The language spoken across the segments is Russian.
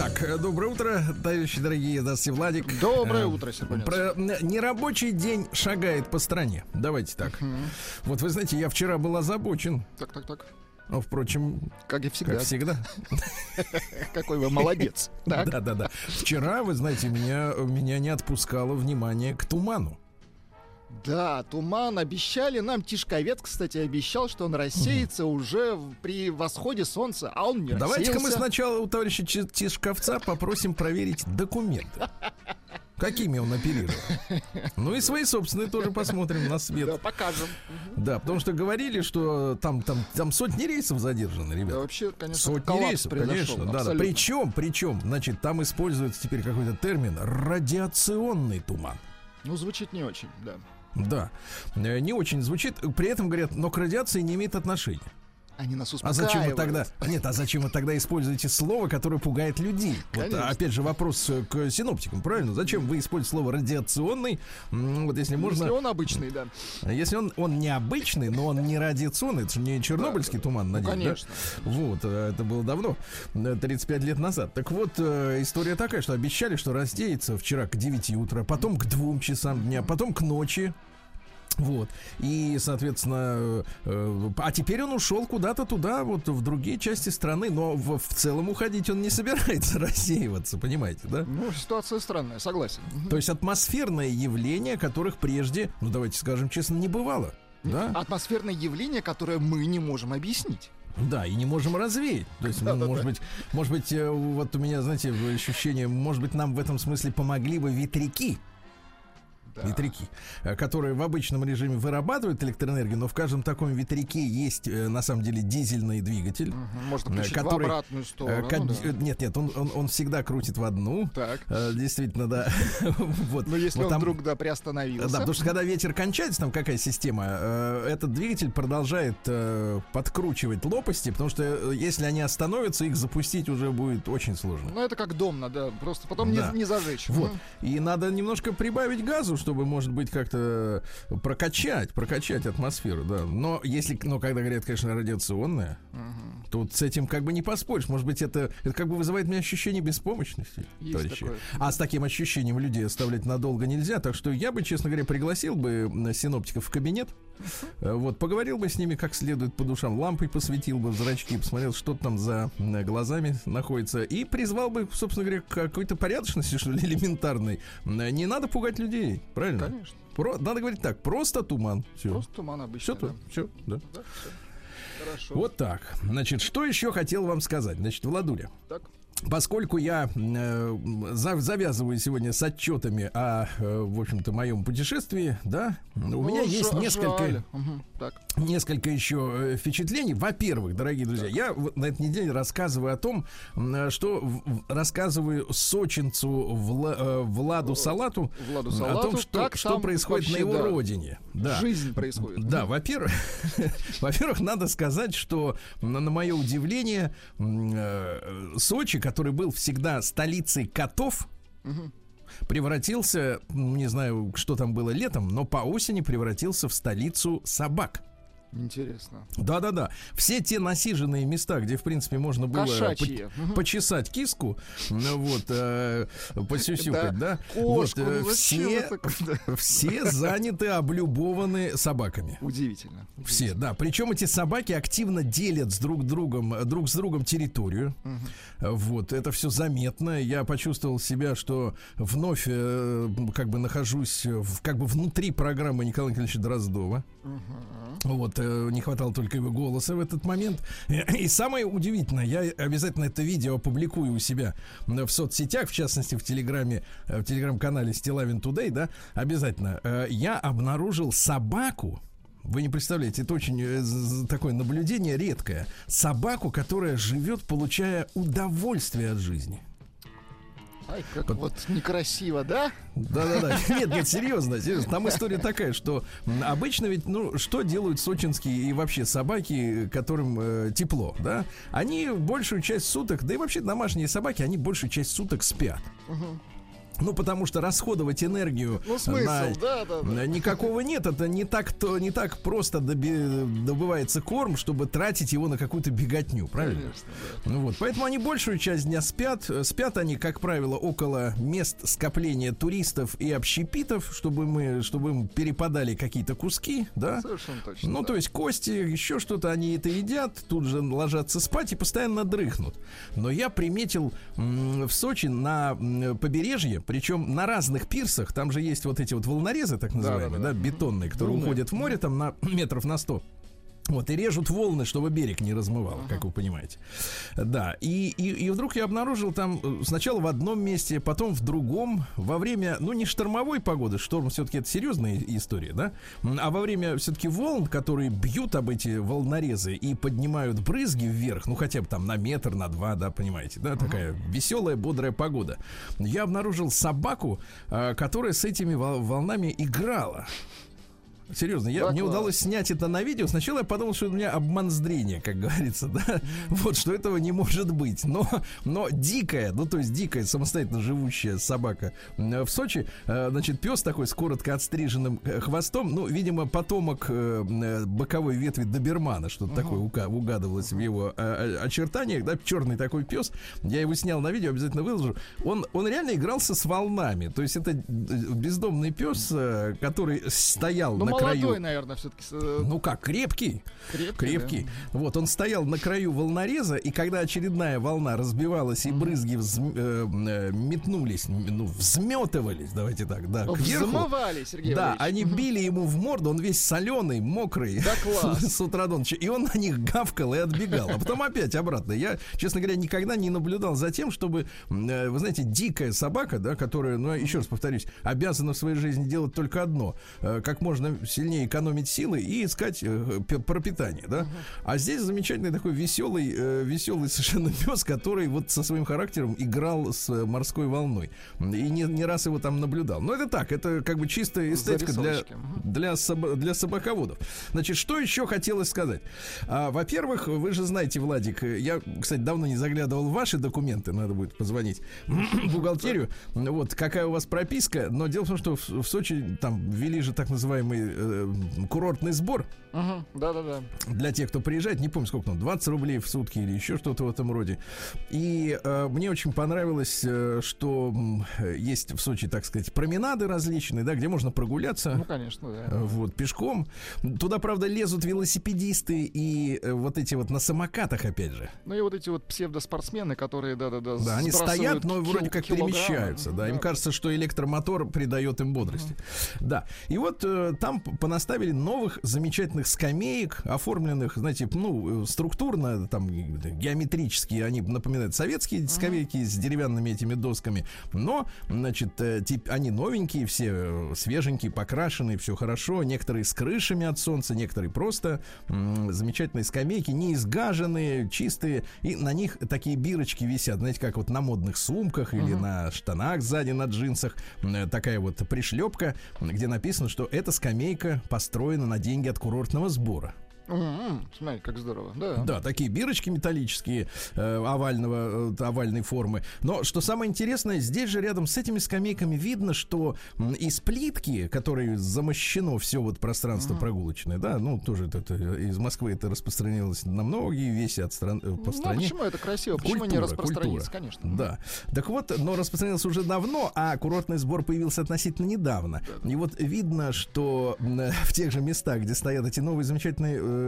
Так. Доброе утро, товарищи дорогие. Здравствуйте, Владик. Доброе Э, утро, Сербанец. Про нерабочий день шагает по стране. Давайте так. Вот вы знаете, я вчера был озабочен. Так, так, так. Ну, впрочем, Как и всегда. как всегда. Какой вы молодец. Да, да, да. Вчера, вы знаете, меня, меня не отпускало внимание к туману. Да, туман обещали нам. Тишковец, кстати, обещал, что он рассеется уже при восходе солнца, а он не Давайте-ка мы сначала у товарища Тишковца попросим проверить документы. Какими он оперировал. Ну и свои собственные тоже посмотрим на свет. Да, покажем. Да, потому что говорили, что там, там, там сотни рейсов задержаны, Да, ребят. вообще, конечно, Сотни рейсов, конечно. Да, да. Причем, причем, значит, там используется теперь какой-то термин радиационный туман. Ну, звучит не очень, да. Да, Э, не очень звучит. При этом говорят, но к радиации не имеет отношения. Они нас А успокаивают. зачем вы тогда? Нет, а зачем вы тогда используете слово, которое пугает людей? Вот, Конечно. а, опять же вопрос э, к синоптикам, правильно? Зачем вы используете слово радиационный? Вот если можно, Если он обычный, да. если он он необычный, но он не радиационный, это же не чернобыльский туман, надеюсь, да? конечно. Вот, э, это было давно, э, 35 лет назад. Так вот, э, история такая, что обещали, что раздеется вчера к 9 утра, потом к 2 часам дня, потом к ночи. Вот. И, соответственно, э, а теперь он ушел куда-то туда, вот в другие части страны, но в, в целом уходить он не собирается рассеиваться, понимаете, да? Ну, ситуация странная, согласен. То есть атмосферное явление, которых прежде, ну давайте скажем честно, не бывало. Да? Атмосферное явление, которое мы не можем объяснить. Да, и не можем развеять. То есть, ну, Да-да-да. может быть, может быть, э, вот у меня, знаете, ощущение, может быть, нам в этом смысле помогли бы ветряки. Да. Ветряки, э, которые в обычном режиме вырабатывают электроэнергию, но в каждом таком ветряке есть э, на самом деле дизельный двигатель. Мгм. Можно э, который, в обратную сторону. ка- да. Нет, нет, он, он, он всегда крутит в одну. Так. Действительно, да. Вот. Но если Вот он там- вдруг, да, приостановился. Да, потому что когда ветер кончается, там какая система, этот двигатель продолжает подкручивать лопасти, потому что если они остановятся, их запустить уже будет очень сложно. Ну, это как дом надо, просто потом Да. не, не зажечь. Вот. Мгм. И надо немножко прибавить газу, чтобы, может быть, как-то прокачать, прокачать атмосферу, да. Но если, но когда говорят, конечно, радиационная, Мгм. тут с этим как бы не поспоришь. Может быть, это, это как бы вызывает у меня ощущение беспомощности, Есть товарищи. такое. А с таким ощущением людей оставлять надолго нельзя. Так что я бы, честно говоря, пригласил бы м, синоптиков в кабинет. Э, Вот, поговорил бы с ними как следует по душам, лампой посветил бы в зрачки, посмотрел, что там за глазами находится, и призвал бы, собственно говоря, к какой-то порядочности, что ли, элементарной. Не надо пугать людей, правильно? Конечно. Про- надо говорить так, просто туман. Все. Просто туман обычный. Все, да. все, да. Да, всё. Хорошо. Вот так. Значит, что еще хотел вам сказать? Значит, Владуля. Так. Поскольку я э, за- завязываю сегодня с отчетами о, э, в общем-то, моем путешествии, да, у Ну, меня есть несколько. Так. несколько еще э, впечатлений. Во-первых, дорогие друзья, я вот на этой неделе рассказываю о том, м, что рассказываю сочинцу Вла- э, Владу Салату Владу о Салату, том, что, как что происходит на вообще, его да, родине. Да. Жизнь происходит. Да, во-первых, во-первых, надо сказать, что на, на мое удивление э, Сочи, который был всегда столицей котов, превратился, не знаю, что там было летом, но по осени превратился в столицу собак. Интересно. Да-да-да. Все те насиженные места, где, в принципе, можно было по- почесать киску, ну вот, э, посюсюкать, да, Кошку, вот, э, ну зачем все, все заняты, облюбованы собаками. Удивительно. Все, да. Причем эти собаки активно делят с друг другом, друг с другом территорию. Мгм. Вот, это все заметно. Я почувствовал себя, что вновь э, как бы нахожусь в, как бы внутри программы Николая Николаевича Дроздова. Мгм. Вот, э, не хватало только его голоса в этот момент. И самое удивительное, я обязательно это видео опубликую у себя в соцсетях, в частности в Телеграме, э, в Телеграм-канале Стилавин Тудей, да, обязательно. Э, Я обнаружил собаку, вы не представляете, это очень такое наблюдение редкое. Собаку, которая живет, получая удовольствие от жизни. Ай, как вот некрасиво, да? Да-да-да. Нет, нет, серьезно, серьезно. Там история такая, что обычно ведь, ну, что делают сочинские и вообще собаки, которым э, тепло, да? Они большую часть суток, да и вообще домашние собаки, они большую часть суток спят. Угу. Ну, потому что расходовать энергию ну, смысл, на... да, да, да. никакого нет. Это не так, то, не так просто доби... добывается корм, чтобы тратить его на какую-то беготню, правильно? Конечно, да. Ну, вот. Поэтому они большую часть дня спят. Спят они, как правило, около мест скопления туристов и общепитов, чтобы мы, чтобы им перепадали какие-то куски, да? Совершенно точно. Ну, да. то есть кости, еще что-то они это едят, тут же ложатся спать и постоянно дрыхнут. Но я приметил в Сочи на побережье причем на разных пирсах, там же есть вот эти вот волнорезы, так называемые, да, да, да. да бетонные, которые уходят в море там на метров на 100. Вот, и режут волны, чтобы берег не размывал, uh-huh. как вы понимаете. Да, и, и, и вдруг я обнаружил там э, сначала в одном месте, потом в другом, во время, ну, не штормовой погоды, шторм все-таки это серьезная история, да, а во время все-таки волн, которые бьют об эти волнорезы и поднимают брызги вверх, ну, хотя бы там на метр, на два, да, понимаете, да, uh-huh. такая веселая, бодрая погода. Я обнаружил собаку, э, которая с этими волнами играла. Серьезно, я, мне удалось снять это на видео. Сначала я подумал, что у меня обман зрения, как говорится, да. Вот, что этого не может быть. Но, но дикая, ну то есть дикая, самостоятельно живущая собака в Сочи, э, значит, пес такой с коротко отстриженным э, хвостом, ну, видимо, потомок э, боковой ветви добермана, что-то uh-huh. такое угадывалось в его очертаниях, да, черный такой пес. Я его снял на видео, обязательно выложу. Он, он реально игрался с волнами. То есть это бездомный пес, который стоял ну, на краю. Молодой, наверное, все-таки. Э, ну как, крепкий. Крепкий. крепкий. Да. Вот, он стоял на краю волнореза, и когда очередная волна разбивалась, и брызги взм, э, э, метнулись, ну, взметывались, давайте так, да, кверху. Взмывали, Сергей Да, они били ему в морду, он весь соленый, мокрый. Да класс. С утра до ночи. И он на них гавкал и отбегал. А потом опять обратно. Я, честно говоря, никогда не наблюдал за тем, чтобы, э, вы знаете, дикая собака, да, которая, ну, еще раз повторюсь, обязана в своей жизни делать только одно. Э, как можно сильнее экономить силы и искать э, пропитание, да. А здесь замечательный такой веселый, э, веселый совершенно пес, который вот со своим характером играл с морской волной. И не, не раз его там наблюдал. Но это так, это как бы чистая эстетика для, для, соб, для собаководов. Значит, что еще хотелось сказать? А, во-первых, вы же знаете, Владик, я, кстати, давно не заглядывал в ваши документы, надо будет позвонить в бухгалтерию. Вот, какая у вас прописка, но дело в том, что в, в Сочи там ввели же так называемый э, курортный сбор. Угу, да-да-да. Для тех, кто приезжает, не помню, сколько там, 20 рублей в сутки или еще что-то в этом роде. И э, мне очень понравилось, э, что э, есть в Сочи, так сказать, променады различные, да, где можно прогуляться. Ну, конечно, да. Э, вот, пешком. Туда, правда, лезут велосипедисты и э, вот эти вот на самокатах, опять же. Ну и вот эти вот псевдоспортсмены, которые, да-да-да, Да, они стоят, но вроде как перемещаются, да. да. Им кажется, что электромотор придает им бодрости. Угу. Да. И вот э, там понаставили новых замечательных скамеек, оформленных, знаете, ну, структурно, там, геометрически, они напоминают советские скамейки uh-huh. с деревянными этими досками, но, значит, э, тип, они новенькие, все э, свеженькие, покрашенные, все хорошо, некоторые с крышами от солнца, некоторые просто м- замечательные скамейки, не изгаженные, чистые, и на них такие бирочки висят, знаете, как вот на модных сумках или на штанах сзади, на джинсах, такая вот пришлепка, где написано, что это скамейка построена на деньги от курортного сбора. Mm-hmm. Смотри, как здорово, да. Да, такие бирочки металлические э, овального, э, овальной формы. Но что самое интересное, здесь же рядом с этими скамейками видно, что из плитки, которой замощено все вот пространство mm-hmm. прогулочное, да, ну тоже это, это, из Москвы это распространилось на многие веси от стран, э, по ну, стране. Почему это красиво? Почему культура, не распространиться, культура. конечно. Да. Так вот, но распространился уже давно, а курортный сбор появился относительно недавно. Да. И вот видно, что э, в тех же местах, где стоят эти новые замечательные э,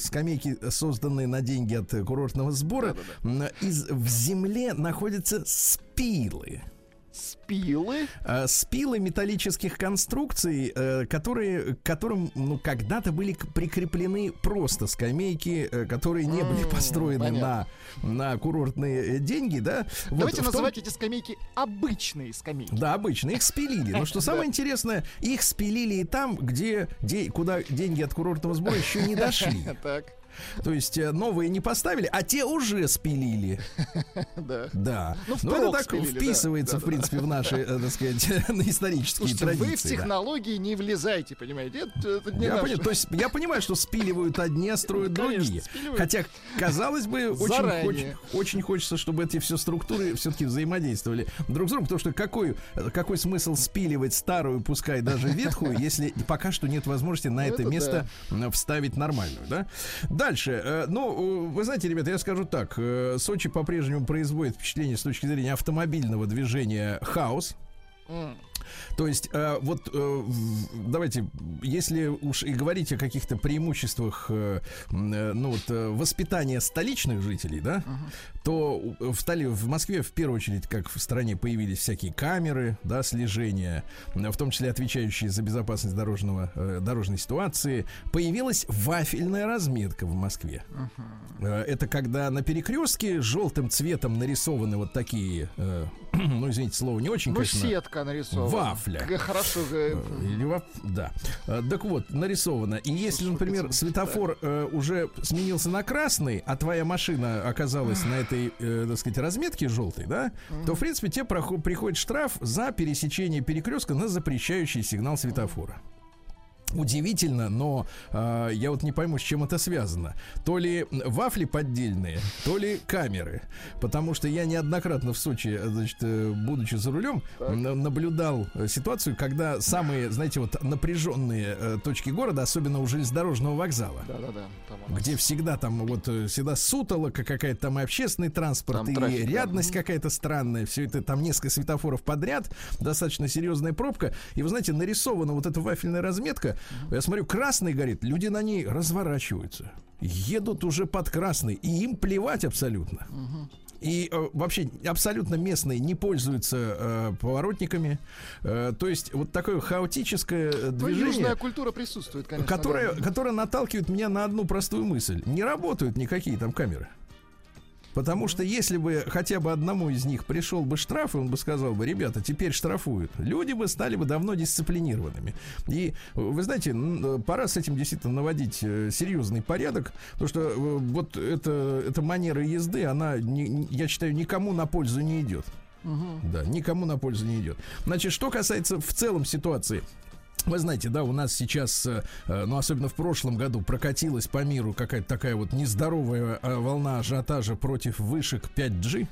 скамейки, созданные на деньги от курортного сбора, да, да, да. Из, в земле находятся спилы. Спилы? Э, спилы металлических конструкций, э, которые, к которым ну, когда-то были прикреплены просто скамейки, э, которые не были построены на, на курортные деньги, да? Давайте вот, называть том... эти скамейки обычные скамейки. Да, обычные. Их спилили. Но что самое интересное, их спилили и там, где, куда деньги от курортного сбора еще не дошли. Так. То есть э, новые не поставили, а те уже спилили. Да. Да. Ну, Но это так спилили, да. вписывается, Да, в да, принципе, в наши, э, так сказать, на исторические Слушайте, вы в традиции. да. технологии не влезайте, понимаете? Это, это не Я, наше. понял, то есть я понимаю, что спиливают одни, а строят Конечно, другие. спиливают. Хотя, казалось бы, очень, хоч- очень хочется, чтобы эти все структуры все-таки взаимодействовали друг с другом. Потому что какой, какой смысл спиливать старую, пускай даже ветхую, если пока что нет возможности на это Это место м, вставить нормальную, да? Дальше. э, Ну, э, вы знаете, ребята, я скажу так. э, Сочи по-прежнему производит впечатление с точки зрения автомобильного движения хаос. То есть, э, вот э, давайте, если уж и говорить о каких-то преимуществах, э, э, ну вот, э, воспитания столичных жителей, да, то у- в, Стали, в Москве в первую очередь, как в стране, появились всякие камеры, да, слежения, в том числе отвечающие за безопасность дорожного, э, дорожной ситуации. Появилась вафельная разметка в Москве. Э, Это когда на перекрестке желтым цветом нарисованы вот такие, э, ну, извините, слово не очень, Ну, конечно. сетка нарисована. Вафля. Г- Хорошо. г- Или во- да. Э, Так вот, нарисовано. И если, например, светофор э, уже сменился на красный, а твоя машина оказалась на этой, э, так сказать, разметке желтой, да, то, в принципе, тебе прохо- приходит штраф за пересечение перекрестка на запрещающий сигнал светофора. Удивительно, но э, я вот не пойму, с чем это связано. То ли вафли поддельные, то ли камеры. Потому что я неоднократно в Сочи, э, значит, э, будучи за рулем, на- наблюдал э, ситуацию, когда самые, знаете, вот напряженные э, точки города, особенно у железнодорожного вокзала, там у нас. где всегда там вот э, всегда сутолока какая-то там и общественный транспорт, Там и трафик, да. рядность какая-то странная, все это там несколько светофоров подряд, достаточно серьезная пробка. И вы знаете, нарисована вот эта вафельная разметка. Я смотрю, красный горит, люди на ней разворачиваются. Едут уже под красный, и им плевать абсолютно. И э, вообще абсолютно местные не пользуются э, поворотниками. Э, то есть вот такое хаотическое э, Ну, движение южная культура присутствует, конечно. которая, да. которая наталкивает меня на одну простую мысль. Не работают никакие там камеры. Потому что если бы хотя бы одному из них пришел бы штраф, и он бы сказал бы, ребята, теперь штрафуют, люди бы стали бы давно дисциплинированными. И вы знаете, э, пора с этим действительно наводить э, серьезный порядок, потому что э, вот это, эта манера езды, она, не- я считаю, никому на пользу не идет. Да, никому на пользу не идет. Значит, что касается в целом ситуации. Вы знаете, да, у нас сейчас, э, э, ну, особенно в прошлом году, прокатилась по миру какая-то такая вот нездоровая э, волна ажиотажа против вышек 5G.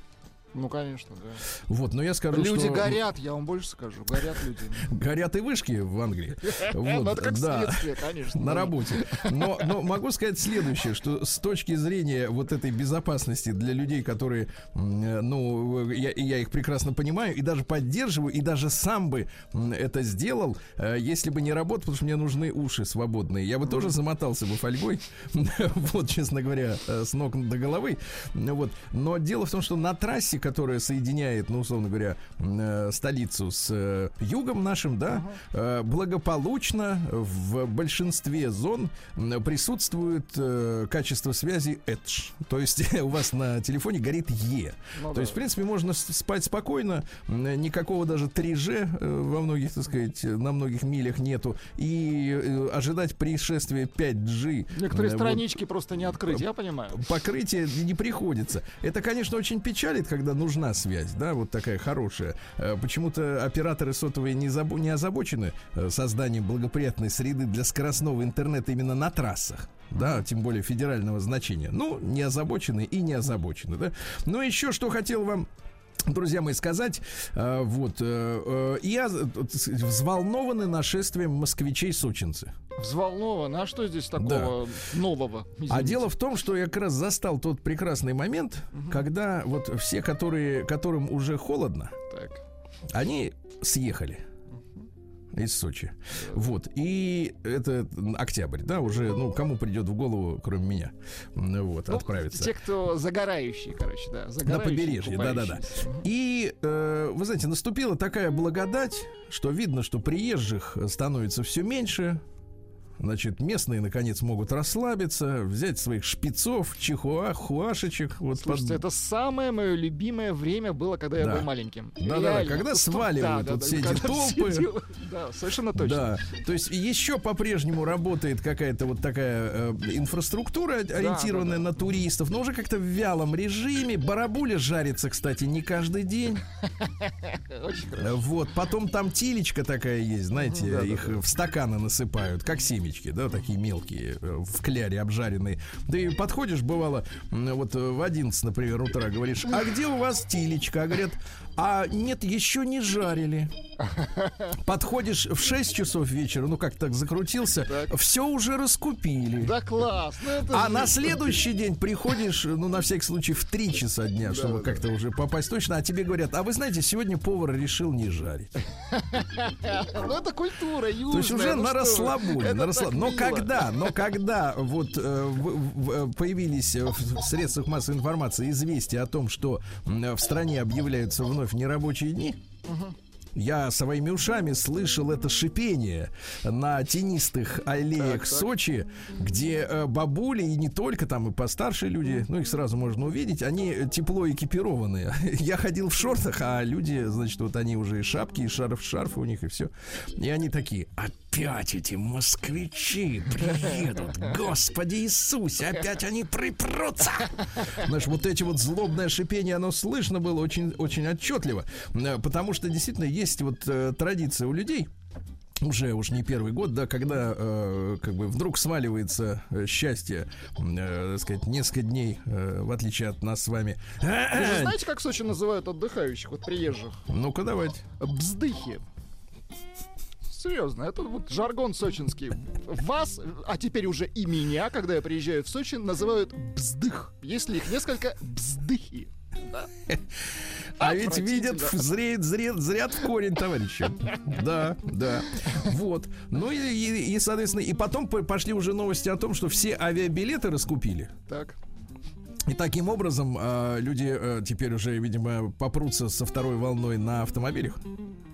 Ну, конечно, да. Вот, но я скажу, Люди что горят, я вам больше скажу. Горят люди. горят и вышки в Англии. Вот, это как да. конечно. на работе. Но, но могу сказать следующее, что с точки зрения вот этой безопасности для людей, которые, э, ну, я, я их прекрасно понимаю и даже поддерживаю, и даже сам бы это сделал, э, если бы не работал, потому что мне нужны уши свободные. Я бы тоже замотался бы фольгой, вот, честно говоря, э, с ног до головы. Вот. Но дело в том, что на трассе, которая соединяет, ну, условно говоря, э, столицу с э, югом нашим, да, э, благополучно в большинстве зон присутствует э, качество связи Edge. То есть у вас на телефоне горит Е. Ну То да. есть, в принципе, можно спать спокойно, никакого даже 3G э, во многих, так сказать, на многих милях нету, и э, ожидать пришествия 5G. Некоторые э, вот, странички просто не открыть, я понимаю. покрытие не приходится. Это, конечно, очень печалит, когда нужна связь, да, вот такая хорошая. Э, Почему-то операторы сотовые не, забо- не озабочены э, созданием благоприятной среды для скоростного интернета именно на трассах. Да, тем более федерального значения. Ну, не озабочены и не озабочены, да. Но еще что хотел вам Друзья мои, сказать, э, вот, э, э, я взволнованы нашествием москвичей-сочинцы. Взволнован. А что здесь такого нового? А Извините. дело в том, что я как раз застал тот прекрасный момент, когда вот все, которые, которым уже холодно, Так. они съехали из Сочи. Вот. И это октябрь, да, уже, ну, кому придет в голову, кроме меня, вот, Ну, отправиться. Те, кто загорающие, короче, да. На загорающие, побережье, да-да-да. И, э, вы знаете, наступила такая благодать, что видно, что приезжих становится все меньше. Значит, местные, наконец, могут расслабиться, взять своих шпицов, чихуа, хуашечек. Вот Слушайте, под- это самое мое любимое время было, когда я Да. был маленьким. Да-да-да, когда сваливают вот все эти толпы. все. Да, совершенно точно. Да, то есть еще по-прежнему работает какая-то вот такая э, инфраструктура, ориентированная да, на туристов, но уже как-то в вялом режиме. Барабуля жарится, кстати, не каждый день. Очень хорошо. Вот, потом там телечка такая есть, знаете, да, да, их в стаканы насыпают, как семечки, да, такие мелкие, э, в кляре обжаренные. И подходишь, бывало, вот э, в 11, например, утра, говоришь, а где у вас телечка? А говорят, а нет, еще не жарили. Подходишь в 6 часов вечера, ну как так закрутился, Так. все уже раскупили. Да класс. ну это А на следующий день приходишь, ну, на всякий случай, в 3 часа дня, чтобы да. как-то уже попасть точно, а тебе говорят, а вы знаете, сегодня повар решил не жарить. Ну это культура южная. То есть уже ну на расслабоне, на расслаб- Но когда, но когда вот э, э, появились э, в средствах массовой информации известия о том, что в стране объявляются вновь нерабочие дни, я своими ушами слышал это шипение на тенистых аллеях Так, так. Сочи, где э, бабули и не только там и постарше люди, ну их сразу можно увидеть, они тепло экипированные. Я ходил в шортах, а люди, значит, вот они уже и шапки, и шарф, шарфы у них и все. И они такие, опять эти москвичи приедут, Господи Иисусе, опять они припрутся. Знаешь, вот эти вот злобное шипение, оно слышно было очень, очень отчетливо, Э, потому что действительно есть вот э, традиция у людей, уже уж не первый год, да, когда э, как бы вдруг сваливается э, счастье, э, так сказать, несколько дней, э, в отличие от нас с вами. Вы же знаете, как в Сочи называют отдыхающих, вот приезжих? Ну-ка давайте. Бздыхи. Серьезно, это вот жаргон сочинский. Вас, а теперь уже и меня, когда я приезжаю в Сочи, называют бздых. Если их несколько, бздыхи. Да. А ведь видят, зреет, зреет, зрят в корень, товарищи. Да, да. Вот. Ну и, и, и, соответственно, и потом по- пошли уже новости о том, что все авиабилеты раскупили. Так. И таким образом а, люди а, теперь уже, видимо, попрутся со второй волной на автомобилях.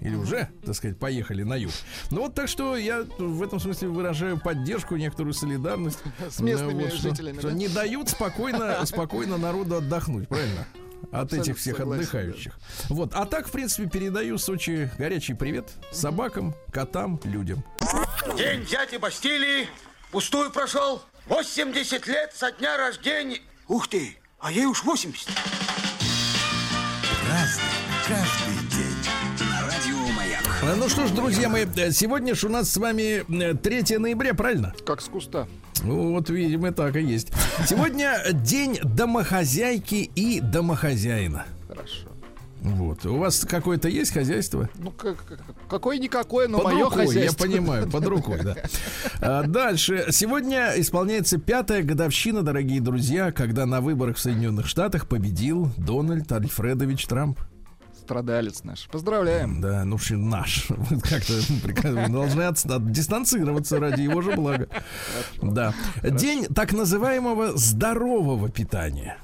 Или уже, так сказать, поехали на юг. Ну вот так что я в этом смысле выражаю поддержку, некоторую солидарность. С местными Ну, вот что- жителями, что да? не дают спокойно, спокойно народу отдохнуть, правильно? От Абсолютно этих всех согласен, отдыхающих. Вот. А так, в принципе, передаю Сочи горячий привет собакам, котам, людям. День дяди Бастилии пустую прошел. 80 лет со дня рождения. Ух ты, а ей уж 80. Разный, каждый день. На радио Маяк. А, Ну что ж, друзья мои, э, сегодня ж у нас с вами э, 3 ноября, правильно? Как с куста. Вот, видимо, так и есть. Сегодня день домохозяйки и домохозяина. Хорошо. Вот. У вас какое-то есть хозяйство? Ну, как, как- какое-никакое, но под мое рукой, хозяйство. я понимаю, под рукой, да. А, дальше. Сегодня исполняется пятая годовщина, дорогие друзья, когда на выборах в Соединенных Штатах победил Дональд Альфредович Трамп. Страдалец наш. Поздравляем. Да, ну что наш. Как-то. Мы должны от- от- дистанцироваться ради его же блага. Да. День так называемого здорового питания.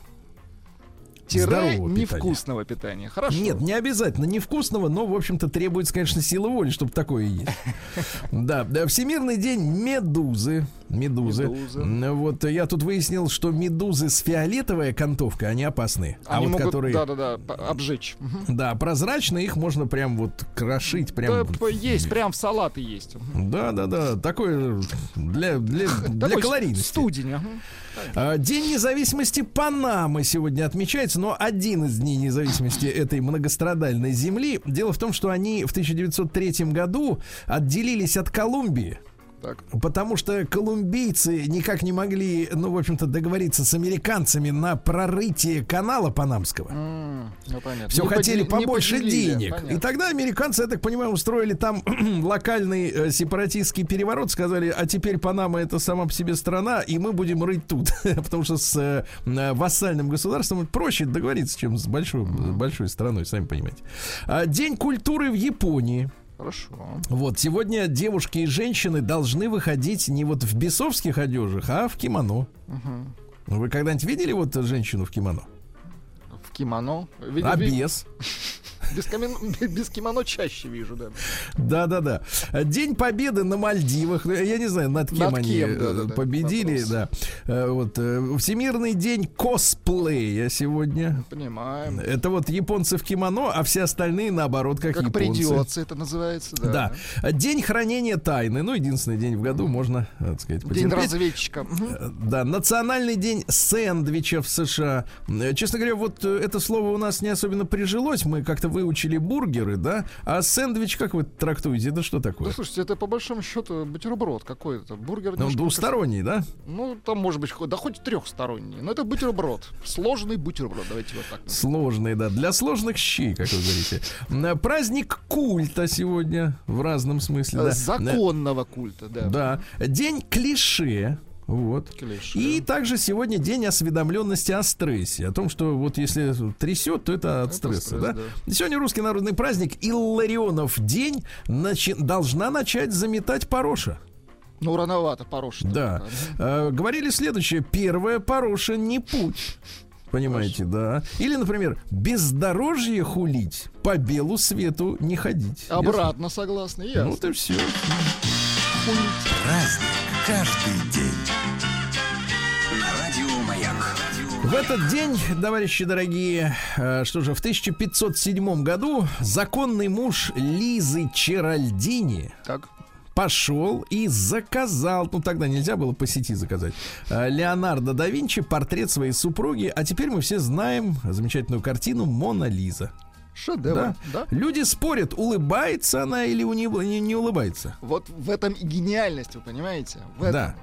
Тире Здорового питания. невкусного питания. Хорошо. Нет, не обязательно невкусного, но, в общем-то, требуется, конечно, сила воли, чтобы такое есть. Да, Всемирный день медузы. Медузы. Медузы. Вот я тут выяснил, что медузы с фиолетовой окантовкой, они опасны. А Они вот могут, которые, да-да-да, обжечь. Да, прозрачные, их можно прям вот крошить, прям. Да, есть, прям в салаты есть. Да, да, да. Такое для, для, для калорийности. Студень. А, День независимости Панамы сегодня отмечается, но один из дней независимости этой многострадальной земли. Дело в том, что они в 1903 году отделились от Колумбии. Так. Потому что колумбийцы никак не могли, ну, в общем-то, договориться с американцами на прорытие канала Панамского. М, Ну, понятно. Все Не хотели подели- побольше поделили, денег. понятно. И тогда американцы, я так понимаю, устроили там локальный э, сепаратистский переворот, сказали, а теперь Панама это сама по себе страна, и мы будем рыть тут. Потому что с э, э, вассальным государством проще договориться, чем с большой, большой страной, сами понимаете. А, День культуры в Японии. Хорошо. Вот, сегодня девушки и женщины должны выходить не вот в бесовских одежах, а в кимоно. Мгм. Вы когда-нибудь видели вот женщину в кимоно? В кимоно. Ви- А ви- без? Камин- без кимоно чаще вижу, да. Да-да-да. День Победы на Мальдивах. Ну, Я не знаю, над кем Над они кем, э, да-да-да, победили. вопрос. Да. Вот. э, Всемирный день косплея сегодня. Понимаем. Это вот японцы в кимоно, а все остальные наоборот, как, Как японцы. придется, это называется, да. Да. День хранения тайны. Ну, единственный день в году можно, так сказать, День потерпеть. разведчика. Мгм. Э, Да, национальный день сэндвича в США. Честно говоря, вот это слово у нас не особенно прижилось. Мы как-то выучили бургеры, да? А сэндвич как вы трактуете? Это что такое? Да слушайте, это по большому счету бутерброд какой-то. Бургер Ну, двусторонний, да? Ну, там может быть, да хоть трехсторонний. Но это бутерброд. Сложный бутерброд, давайте вот так. Сложный, да. Для сложных щей, как вы говорите. Праздник культа сегодня в разном смысле. Да. Законного культа, да. Да. День клише. Вот. Клише. И также сегодня день осведомленности о стрессе. О том, что вот если трясет, то это от Это стресса. стресс, да? да. Сегодня русский народный праздник Илларионов день начи- должна начать заметать Пороша. Ну, рановато, Пороша. Да. Э, говорили следующее. Первая Пороша не путь. Понимаете, да. Или, например, бездорожье хулить, по белу свету не ходить. Обратно согласны, Ясно? Ну, ясно. это все. Праздник каждый день. Радио Маяк. В этот день, товарищи дорогие, э, что же, в 1507 году законный муж Лизы Черальдини Так. пошел и заказал, ну тогда нельзя было по сети заказать, э, Леонардо да Винчи портрет своей супруги, а теперь мы все знаем замечательную картину «Мона Лиза». Шедевр, Да? да? Люди спорят, улыбается она или у нее не, не улыбается. Вот в этом и гениальность, вы понимаете? В этом. Да.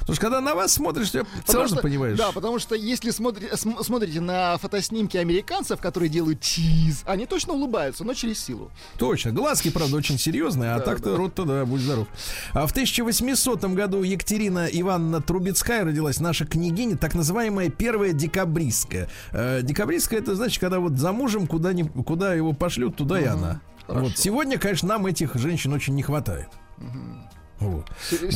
Потому что когда на вас смотришь, ты Потому сразу что- понимаешь. Да, потому что если смотри- см- смотрите на фотоснимки американцев, которые делают чиз, они точно улыбаются, но через силу. Точно. Глазки, правда, очень серьезные, а Да, так-то да. рот-то, да, будь здоров. А в 1800 году Екатерина Ивановна Трубецкая родилась, наша княгиня, так называемая первая декабристская. Э, декабристская, это значит, когда вот за мужем куда, ни, куда его пошлют, туда и она. хорошо. Вот. Сегодня, конечно, нам этих женщин очень не хватает. Вот.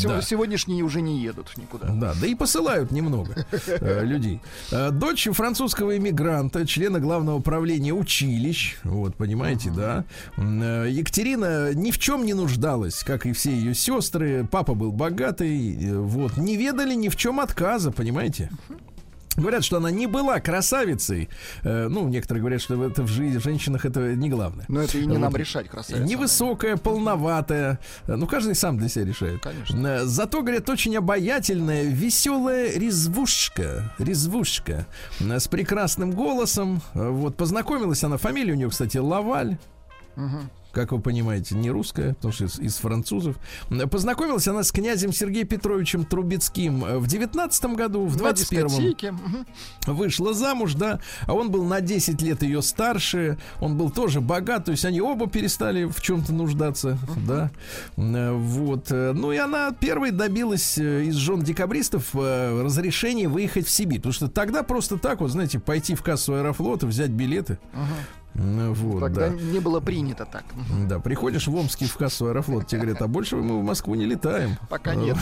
Да. Сегодняшние уже не едут никуда. Да, да и посылают немного э, людей. Э, Дочь французского иммигранта, члена главного управления училищ, вот, понимаете, да. Э, Екатерина ни в чем не нуждалась, как и все ее сестры. Папа был богатый, вот, не ведали ни в чем отказа, понимаете. Говорят, что она не была красавицей. Э, ну, некоторые говорят, что это в жизни, в женщинах это не главное. Но это и не нам Вот. решать, красавица. Невысокая, полноватая. Э, Ну, каждый сам для себя решает. Конечно. Э, Зато, говорят, очень обаятельная, веселая резвушка. Резвушка. С прекрасным голосом. Вот, познакомилась она. Фамилия у нее, кстати, Лаваль. Как вы понимаете, не русская, потому что из, из французов. Познакомилась она с князем Сергеем Петровичем Трубецким э, в 19 году, в На 21 дискотеке. Мгм. вышла замуж, да, а он был на 10 лет ее старше, он был тоже богат, то есть они оба перестали в чем-то нуждаться, да, Э, вот, э, ну и она первой добилась из жен декабристов разрешения выехать в Сибирь, потому что тогда просто так, вот, знаете, пойти в кассу Аэрофлота, взять билеты, Э, вот, Тогда да. не было принято так. Да, приходишь в Омский в кассу Аэрофлот, тебе говорят, а больше мы в Москву не летаем. Пока нет.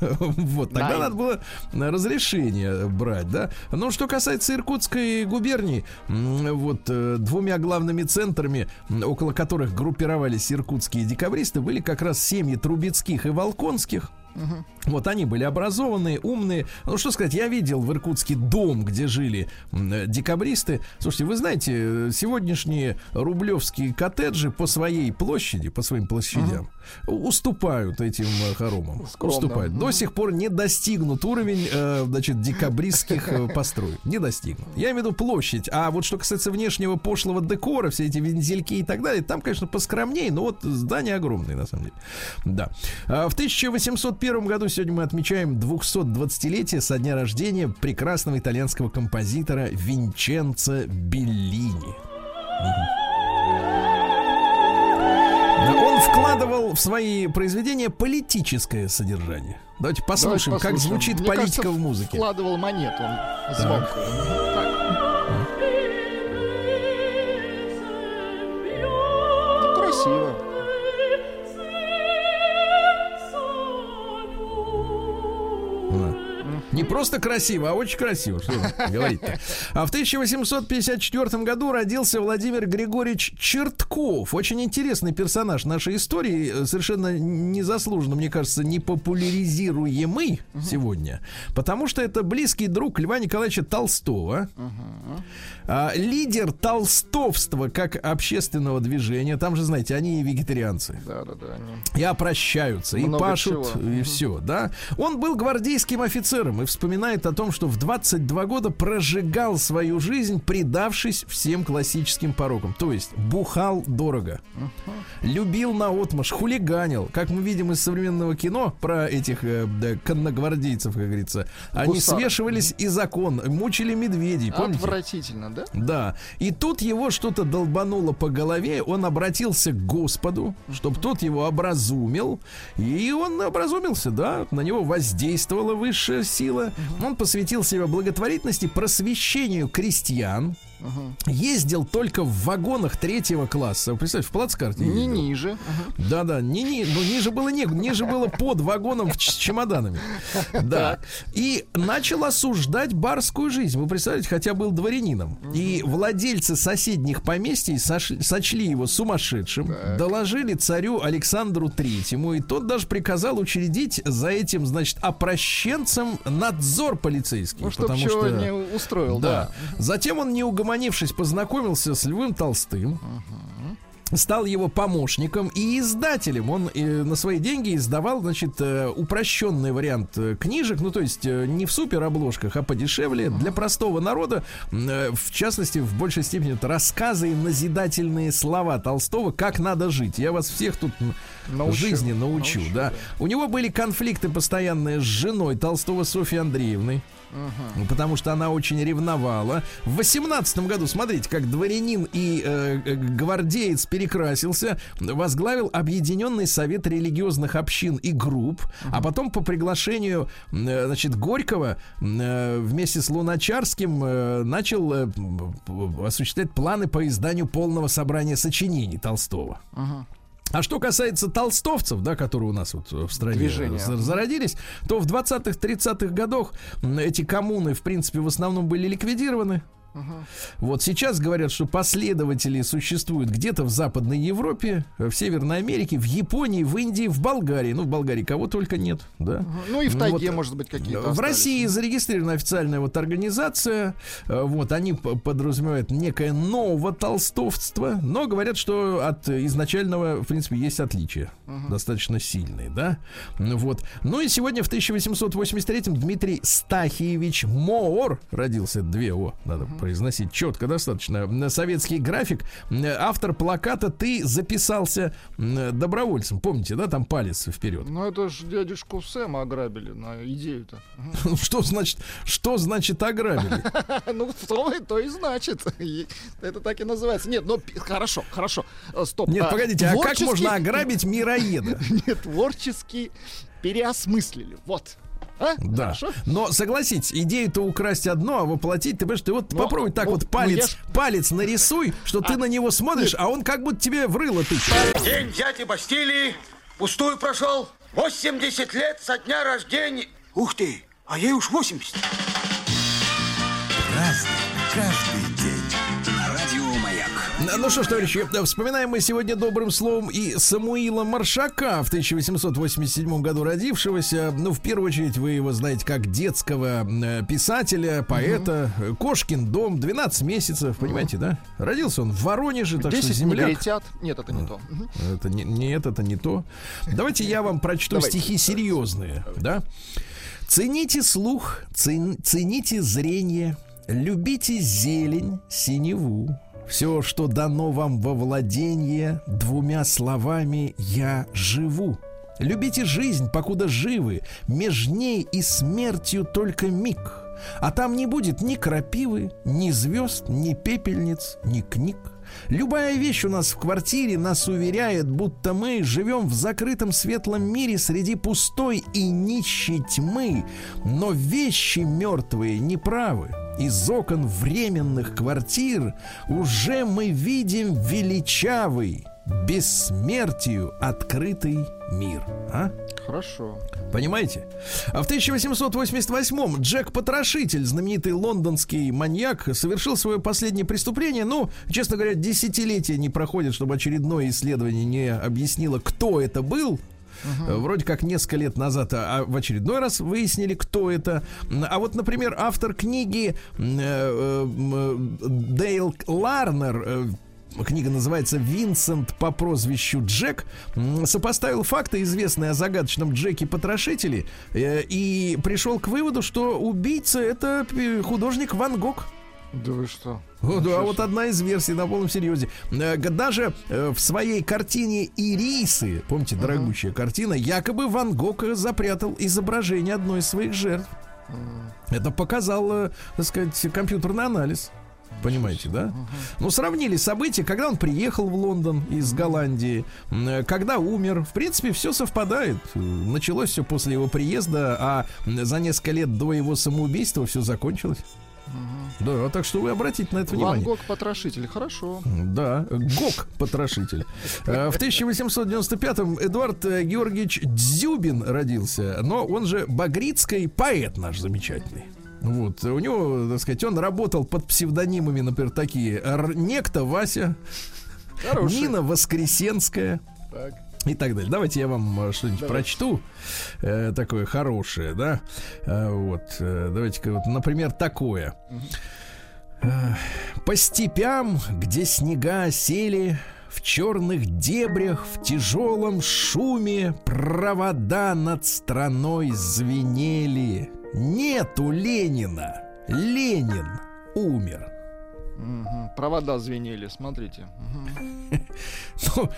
Вот, тогда Найн. надо было разрешение брать, да. Но что касается Иркутской губернии, вот э, двумя главными центрами, около которых группировались иркутские декабристы, были как раз семьи Трубецких и Волконских. Угу. Вот они были образованные, умные. Ну, что сказать, я видел в Иркутске дом, где жили э, декабристы. Слушайте, вы знаете, э, сегодняшние рублевские коттеджи по своей площади, по своим площадям, угу. уступают этим э, хоромам. Скромно. Уступают. Угу. До сих пор не достигнут уровень, э, значит, декабристских построек. Не достигнут. Я имею в виду площадь. А вот что касается внешнего пошлого декора, все эти вензельки и так далее, там, конечно, поскромнее, но вот здания огромные, на самом деле. Да. А, в 1800 1941 году сегодня мы отмечаем 220-летие со дня рождения прекрасного итальянского композитора Винченцо Беллини. Он вкладывал в свои произведения политическое содержание. Давайте послушаем, Давайте послушаем. как звучит Мне политика кажется, в музыке. Вкладывал монету звонкую. красиво. Не просто красиво, а очень красиво, что говорить-то. А в 1854 году родился Владимир Григорьевич Чертков. Очень интересный персонаж нашей истории, совершенно незаслуженно, мне кажется, не популяризируемый сегодня, потому что это близкий друг Льва Николаевича Толстого. А, лидер толстовства как общественного движения. Там же, знаете, они и вегетарианцы. Да, да, да. они- И опрощаются, и Много пашут, чего. и все, да. Он был гвардейским офицером и вспоминает о том, что в 22 года прожигал свою жизнь, предавшись всем классическим порокам. То есть бухал дорого, любил наотмашь, хулиганил. Как мы видим из современного кино про этих э, да, конногвардейцев, как говорится, они Гусар. свешивались и закон, мучили медведей, помните? Отвратительно, да? Да. И тут его что-то долбануло по голове. Он обратился к Господу, чтобы тот его образумил. И он образумился, да. На него воздействовала высшая сила. Он посвятил себя благотворительности, просвещению крестьян. Ездил только в вагонах третьего класса. Вы Представьте, в плацкарте. Не ездил. ниже. Ага. Да-да, не, ни- ну, ниже было не, ниже было под вагоном с чемоданами. Да. И начал осуждать барскую жизнь. Вы представляете, хотя был дворянином. И владельцы соседних поместий сош- сочли его сумасшедшим, доложили царю Александру Третьему, и тот даже приказал учредить за этим, значит, опрощенцем надзор полицейский. Ну, потому что... не устроил, Да. да. Затем он, не угомонившись, познакомился с Львом Толстым. Стал его помощником и издателем. Он э, на свои деньги издавал, значит, э, упрощенный вариант э, книжек, ну то есть э, не в супер обложках, а подешевле для простого народа. Э, в частности, в большей степени это рассказы и назидательные слова Толстого, как надо жить. Я вас всех тут Научу. жизни научу, Научу, да. У него были конфликты постоянные с женой Толстого Софьей Андреевной. Ну, Потому что она очень ревновала. В 18 году, смотрите, как дворянин и э, э, гвардеец перекрасился, возглавил Объединенный совет религиозных общин и групп, а потом по приглашению, э, значит, Горького э, вместе с Луначарским э, начал э, осуществлять планы по изданию полного собрания сочинений Толстого. А что касается толстовцев, да, которые у нас вот в стране Движение. за- зародились, то в 20-х, 30-х годах эти коммуны, в принципе, в основном были ликвидированы. Вот сейчас говорят, что последователи существуют где-то в Западной Европе, в Северной Америке, в Японии, в Индии, в Болгарии. Ну, в Болгарии кого только нет, да. Ну и в Ну, тайге, вот, может быть, какие-то В остались. России зарегистрирована официальная вот организация. э, Вот они подразумевают некое новое толстовство, но говорят, что от изначального, в принципе, есть отличия. Достаточно сильные, да? Ну Вот. Ну и сегодня в 1883-м Дмитрий Стахиевич Моор родился. Две О надо произносить четко достаточно. Советский график. Автор плаката «Ты записался добровольцем». Помните, да? Там палец вперед. Ну это ж дядюшку Сэма ограбили на идею-то. Ну, Что значит, что значит ограбили? Ну, то, и- то и значит. Это так и называется. Нет, ну, хорошо, хорошо. Э, Стоп. Нет, А, погодите, а как можно ограбить мироеда? Нет, творчески переосмыслили. Вот. А? Да. Хорошо? Но согласитесь, идею-то украсть одно, а воплотить, ты понимаешь, ты вот Но- попробуй так ну, вот ну, палец, я ж- палец нарисуй, что ты на него смотришь, а он как будто тебе в рыло тычет. День дяди Бастилии пустую прошел. 80 лет со дня рождения. Ух ты, а ей уж 80. Разный, Ну что ж, товарищи, вспоминаем мы сегодня добрым словом и Самуила Маршака, в 1887 году родившегося. Ну, в первую очередь, вы его знаете как детского э, писателя, поэта. Э, Кошкин дом, 12 месяцев, понимаете, да? Родился он в Воронеже, так что 10 земляк. негритят. Нет, это не то. Это не, нет, это не то. Давайте я вам прочту Давайте. стихи серьезные, да? Цените слух, цен- цените зрение, любите зелень, синеву. Все, что дано вам во владение, двумя словами «я живу». Любите жизнь, покуда живы, меж ней и смертью только миг. А там не будет ни крапивы, ни звезд, ни пепельниц, ни книг. Любая вещь у нас в квартире нас уверяет, будто мы живем в закрытом светлом мире среди пустой и нищей тьмы. Но вещи мертвые неправы. Из окон временных квартир уже мы видим величавый, бессмертию открытый мир. А? Хорошо. Понимаете? А в 1888-м Джек Потрошитель, знаменитый лондонский маньяк, совершил свое последнее преступление. Ну, честно говоря, десятилетия не проходит, чтобы очередное исследование не объяснило, кто это был. Uh-huh. Вроде как несколько лет назад, а, а в очередной раз выяснили, кто это. А вот, например, автор книги э, э, Дейл Ларнер книга называется «Винсент по прозвищу Джек», сопоставил факты, известные о загадочном Джеке Потрошителе, э, и пришел к выводу, что убийца — это художник Ван Гог. Да вы что? Ну, да, вот одна из версий на полном серьезе. Э, даже э, в своей картине «Ирисы», помните, дорогущая uh-huh. картина, якобы Ван Гог запрятал изображение одной из своих жертв. Uh-huh. Это показал, так сказать, компьютерный анализ. Понимаете, да? Ну, сравнили события, когда он приехал в Лондон из Голландии, когда умер. В принципе, все совпадает. Началось все после его приезда, а за несколько лет до его самоубийства все закончилось. Да, так что вы обратите на это Ван внимание. Гог потрошитель, хорошо. Да, Гог потрошитель. Э, в 1895-м Эдуард э, Георгиевич Дзюбин родился, но он же Багрицкий поэт наш замечательный. Вот, у него, так сказать, он работал под псевдонимами, например, такие Некто Вася, Хороший. Нина Воскресенская. Так. И так далее. Давайте я вам э, что-нибудь Давай. прочту. Э, такое хорошее, да. Э, вот. Э, давайте-ка, вот, например, такое. Угу. По степям, где снега осели, в черных дебрях, в тяжелом шуме провода над страной звенели. Нету Ленина. Ленин умер. Угу. Провода звенели, смотрите. Угу. Ну,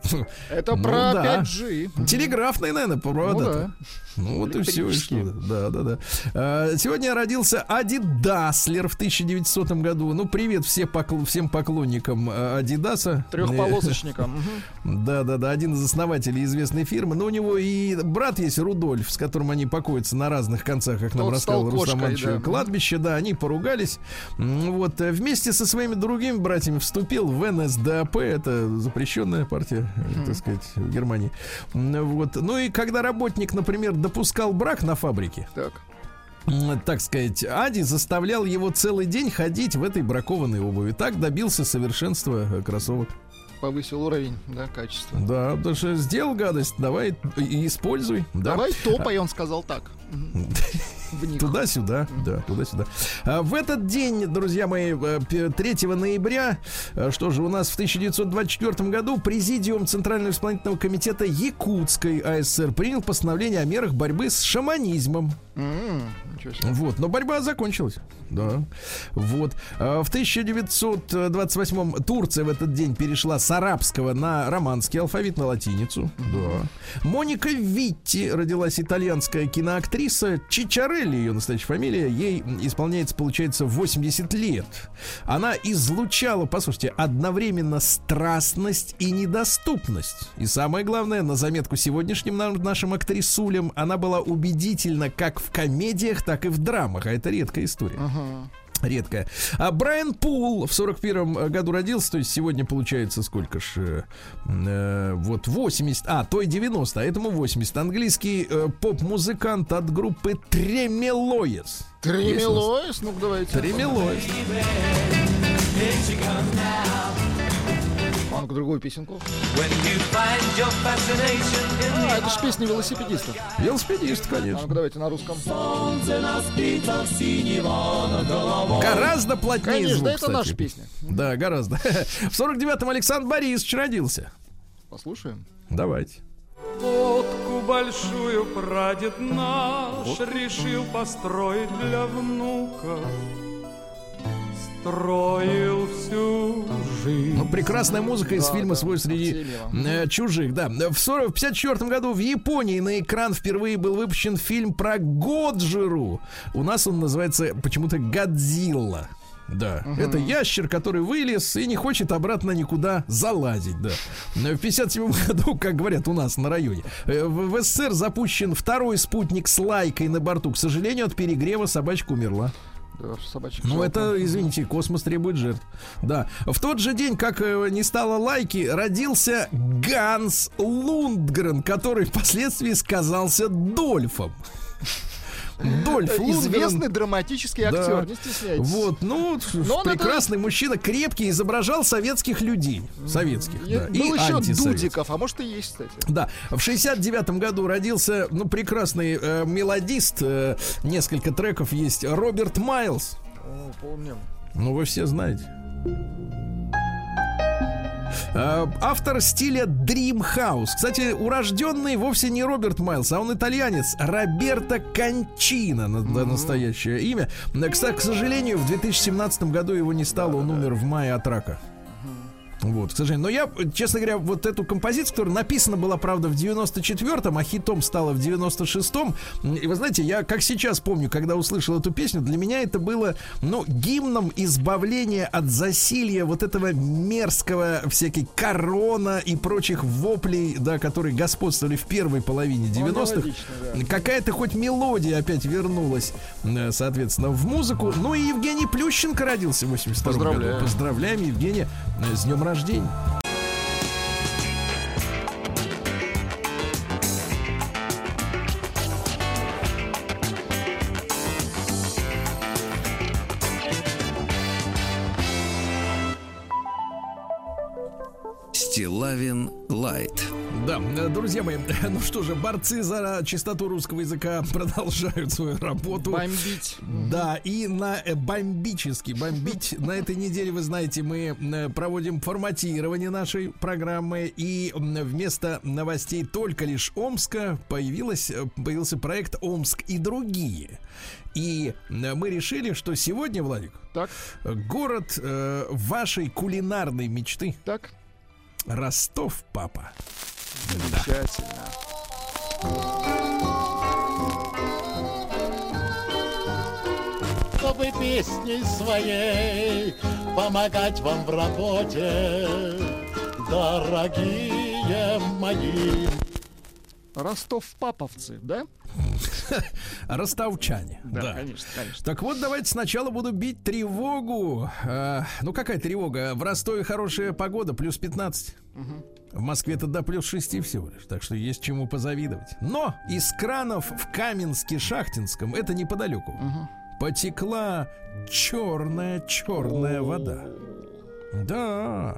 это ну, про да. 5G. Телеграфный, наверное, провода. Ну, да. ну вот и все. Что. Да, да, да. А, сегодня родился Ади Даслер в 1900 году. Ну, привет все покл- всем поклонникам а, Адидаса. Трехполосочникам. Да, да, да. Один из основателей известной фирмы. Но у него и брат есть Рудольф, с которым они покоятся на разных концах, как нам рассказал Рустам да. кладбище. Да, они поругались. Вот. Э, вместе со своими другими братьями вступил в НСДАП. Это запрещенная партия так сказать, в Германии. Вот. Ну и когда работник, например, допускал брак на фабрике, так так сказать, Ади заставлял его целый день ходить в этой бракованной обуви. Так добился совершенства э, кроссовок. Повысил уровень, да, качества. Да, потому что сделал гадость, давай используй. Давай да. топай, он сказал так. Туда-сюда, да, туда-сюда. А в этот день, друзья мои, 3 э, ноября, э, что же, у нас в 1924 году Президиум Центрального исполнительного комитета Якутской АСР принял постановление о мерах борьбы с шаманизмом. Вот, но борьба закончилась. Да. Вот. А в 1928 Турция в этот день перешла с арабского на романский алфавит на латиницу. Да. Моника Витти родилась итальянская киноактриса Чичарелли, ее настоящая фамилия. Ей исполняется, получается, 80 лет. Она излучала, послушайте, одновременно страстность и недоступность. И самое главное, на заметку сегодняшним нашим актрисулям, она была убедительна как в комедиях, так и в драмах. А это редкая история. Uh-huh редкая. А Брайан Пул в 41 году родился, то есть сегодня получается сколько ж, э, э вот 80, а, то и 90, а этому 80. Английский э, поп-музыкант от группы Тремелоес. Тремелоес? Ну, давайте. Тремелоес. Манку другую песенку. А, это же песня велосипедистов. Велосипедист, конечно. ну давайте на русском. Гораздо плотнее Конечно, звук, это кстати. наша песня. Да, гораздо. В 49-м Александр Борисович родился. Послушаем. Давайте. Лодку большую прадед наш вот. решил построить для внука строил всю. Ну, прекрасная музыка из да, фильма да, «Свой среди э, чужих». Да. В 40, 54 году в Японии на экран впервые был выпущен фильм про Годжиру. У нас он называется почему-то «Годзилла». Да, угу. это ящер, который вылез и не хочет обратно никуда залазить, да. В 57 году, как говорят у нас на районе, э, в СССР запущен второй спутник с лайкой на борту. К сожалению, от перегрева собачка умерла. Да, собачек Ну, это, извините, космос требует жертв. Да. В тот же день, как э, не стало лайки, родился Ганс Лундгрен, который впоследствии сказался Дольфом. Дольф Лундгрен. Известный драматический Да. актер, не стесняйтесь. Вот, ну, Но он прекрасный мужчина, крепкий, изображал советских людей. Советских, И да. Был и еще. Дудиков, а может и есть, кстати. Да, в 69 году родился, ну, прекрасный э, мелодист, э, несколько треков есть, Роберт Майлз. О, помним. Ну, вы все знаете. Э, Автор стиля Dream House. Кстати, урожденный вовсе не Роберт Майлз, а он итальянец. Роберто Кончино, на- на- настоящее имя. Кстати, к сожалению, в 2017 году его не стало, он умер в мае от рака. Вот, к сожалению. Но я, честно говоря, вот эту композицию, которая написана была, правда, в 94-м, а хитом стала в 96-м. м, И вы знаете, я как сейчас помню, когда услышал эту песню, для меня это было, ну, гимном избавления от засилья вот этого мерзкого всякой корона и прочих воплей, да, которые господствовали в первой половине 90-х. Аналогично, да. Какая-то хоть мелодия опять вернулась, э, соответственно, в музыку. Ну и Евгений Плющенко родился в 82 году. Поздравляю. Поздравляем, Евгения, э, с днем рождения. Наш день. Стилавин Лайт. Да, э, друзья мои, ну что же, борцы за чистоту русского языка продолжают свою работу. Бомбить. Да, и на э, бомбически бомбить. На этой неделе, вы знаете, мы э, проводим форматирование нашей программы. И вместо новостей только лишь Омска появилась, появился проект Омск и другие. И мы решили, что сегодня, Владик, Так, город э, вашей кулинарной мечты так. Ростов, папа. Замечательно. чтобы песней своей помогать вам в работе, дорогие мои. Ростов-паповцы, да? Ростовчане. конечно, конечно. Так вот, давайте сначала буду бить тревогу. А, ну, какая тревога? В Ростове хорошая погода, плюс 15. В Москве-то до плюс 6 всего лишь, так что есть чему позавидовать. Но из кранов в Каменске-Шахтинском, это неподалеку, потекла черная-черная вода. Да.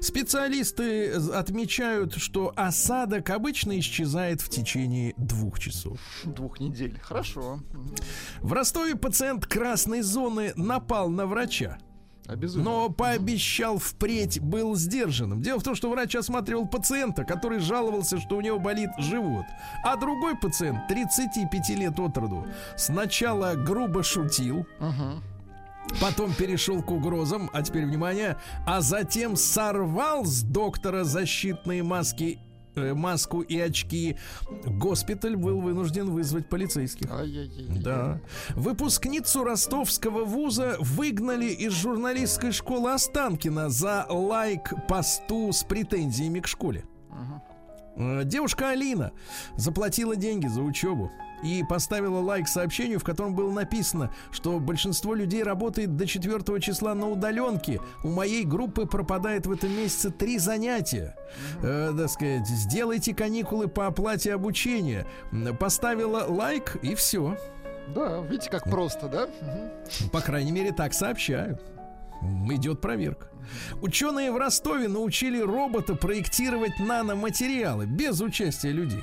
Специалисты отмечают, что осадок обычно исчезает в течение двух часов. Двух недель. Хорошо. В Ростове пациент красной зоны напал на врача, Обязательно. но пообещал впредь был сдержанным. Дело в том, что врач осматривал пациента, который жаловался, что у него болит живот. А другой пациент, 35 лет от роду, сначала грубо шутил, Потом перешел к угрозам, а теперь внимание, а затем сорвал с доктора защитные маски, э, маску и очки. Госпиталь был вынужден вызвать полицейских. Да. Выпускницу ростовского вуза выгнали из журналистской школы Останкина за лайк посту с претензиями к школе. Э, Девушка Алина заплатила деньги за учебу и поставила лайк сообщению, в котором было написано, что большинство людей работает до 4 числа на удаленке. У моей группы пропадает в этом месяце три занятия. Э, так сказать, сделайте каникулы по оплате обучения. Поставила лайк и все. Да, видите, как просто, да? По крайней мере, так сообщают. Идет проверка. Ученые в Ростове научили робота проектировать наноматериалы без участия людей.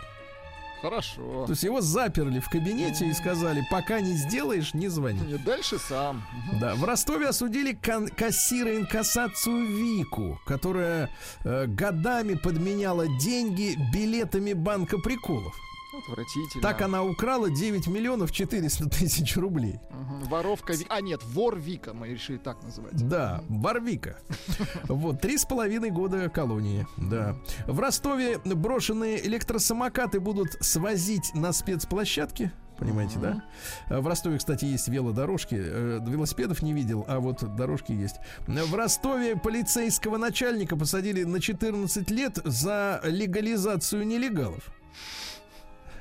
Хорошо. То есть его заперли в кабинете и сказали, пока не сделаешь, не звони. И дальше сам. Да, в Ростове осудили кан- кассира инкассацию Вику, которая э, годами подменяла деньги билетами банка приколов. Отвратительно. Так она украла 9 миллионов 400 тысяч рублей. Мгм. Воровка А, нет, вор Вика, мы решили так называть. Да, Барвика. Вот, три с половиной года колонии, да. В Ростове брошенные электросамокаты будут свозить на спецплощадки. Понимаете, да? В Ростове, кстати, есть велодорожки. Э, Велосипедов не видел, а вот дорожки есть. В Ростове полицейского начальника посадили на 14 лет за легализацию нелегалов.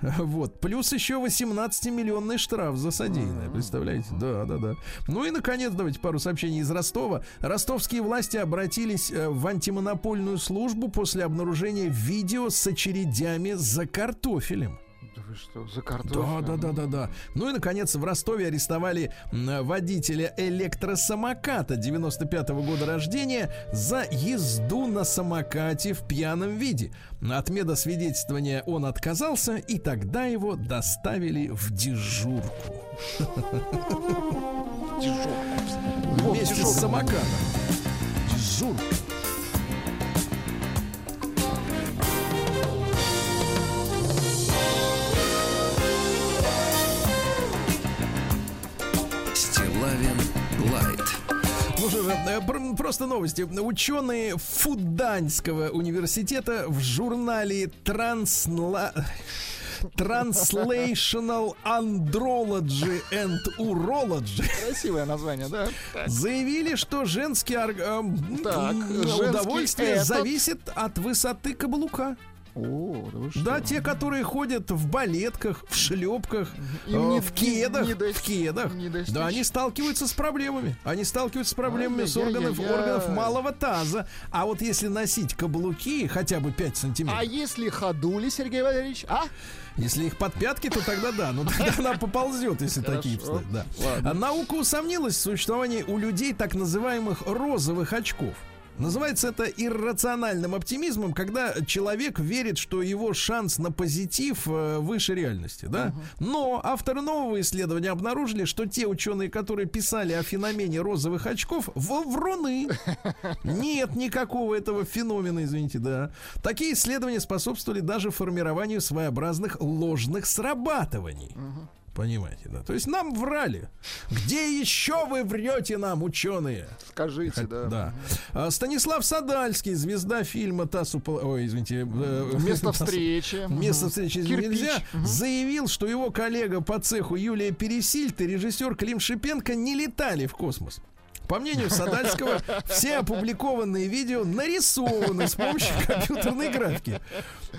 Вот. Плюс еще 18-миллионный штраф за содеянное. Представляете? Да, да, да. Ну и, наконец, давайте пару сообщений из Ростова. Ростовские власти обратились э, в антимонопольную службу после обнаружения видео с очередями за картофелем. Что, за картофель? Да, да, да, да, да. Ну и, наконец, в Ростове арестовали водителя электросамоката 95-го года рождения за езду на самокате в пьяном виде. От медосвидетельствования он отказался, и тогда его доставили в дежурку. Вместе с самокатом. Дежурка. Же, э, пр- просто новости. Ученые Фуданьского университета в журнале Трансла... Translational Andrology and Urology Красивое название, да? Заявили, что женский орг- эм, Так, женский удовольствие этот- зависит от высоты каблука. О, да вы что? Да, те, которые ходят в балетках, в шлепках, Им э, не- в кедах, не достичь- в кедах. не достичь. Да, они сталкиваются с проблемами. Они сталкиваются с проблемами с органов, Ай-яй-яй-яй. органов малого таза. А вот если носить каблуки хотя бы 5 сантиметров, А если ходули, Сергей Валерьевич? А? если их под пятки, то тогда да. Ну тогда она поползет, если такие. Да. Ладно. А наука усомнилась в существовании у людей так называемых розовых очков. Называется это иррациональным оптимизмом, когда человек верит, что его шанс на позитив э, выше реальности, да? Но авторы нового исследования обнаружили, что те ученые, которые писали о феномене розовых очков, в- вруны. Нет никакого этого феномена, извините, да. Такие исследования способствовали даже формированию своеобразных ложных срабатываний. Понимаете, да? То есть нам врали. Где еще вы врете нам, ученые? Скажите, да. Да. А, Станислав Садальский, звезда фильма «Тасу...» Ой, извините. э, Место «Тасу- встречи. Место встречи Кирпич. нельзя. Заявил, что его коллега по цеху Юлия Пересильд и режиссер Клим Шипенко не летали в космос. По мнению Садальского, все опубликованные видео нарисованы с помощью компьютерной графики.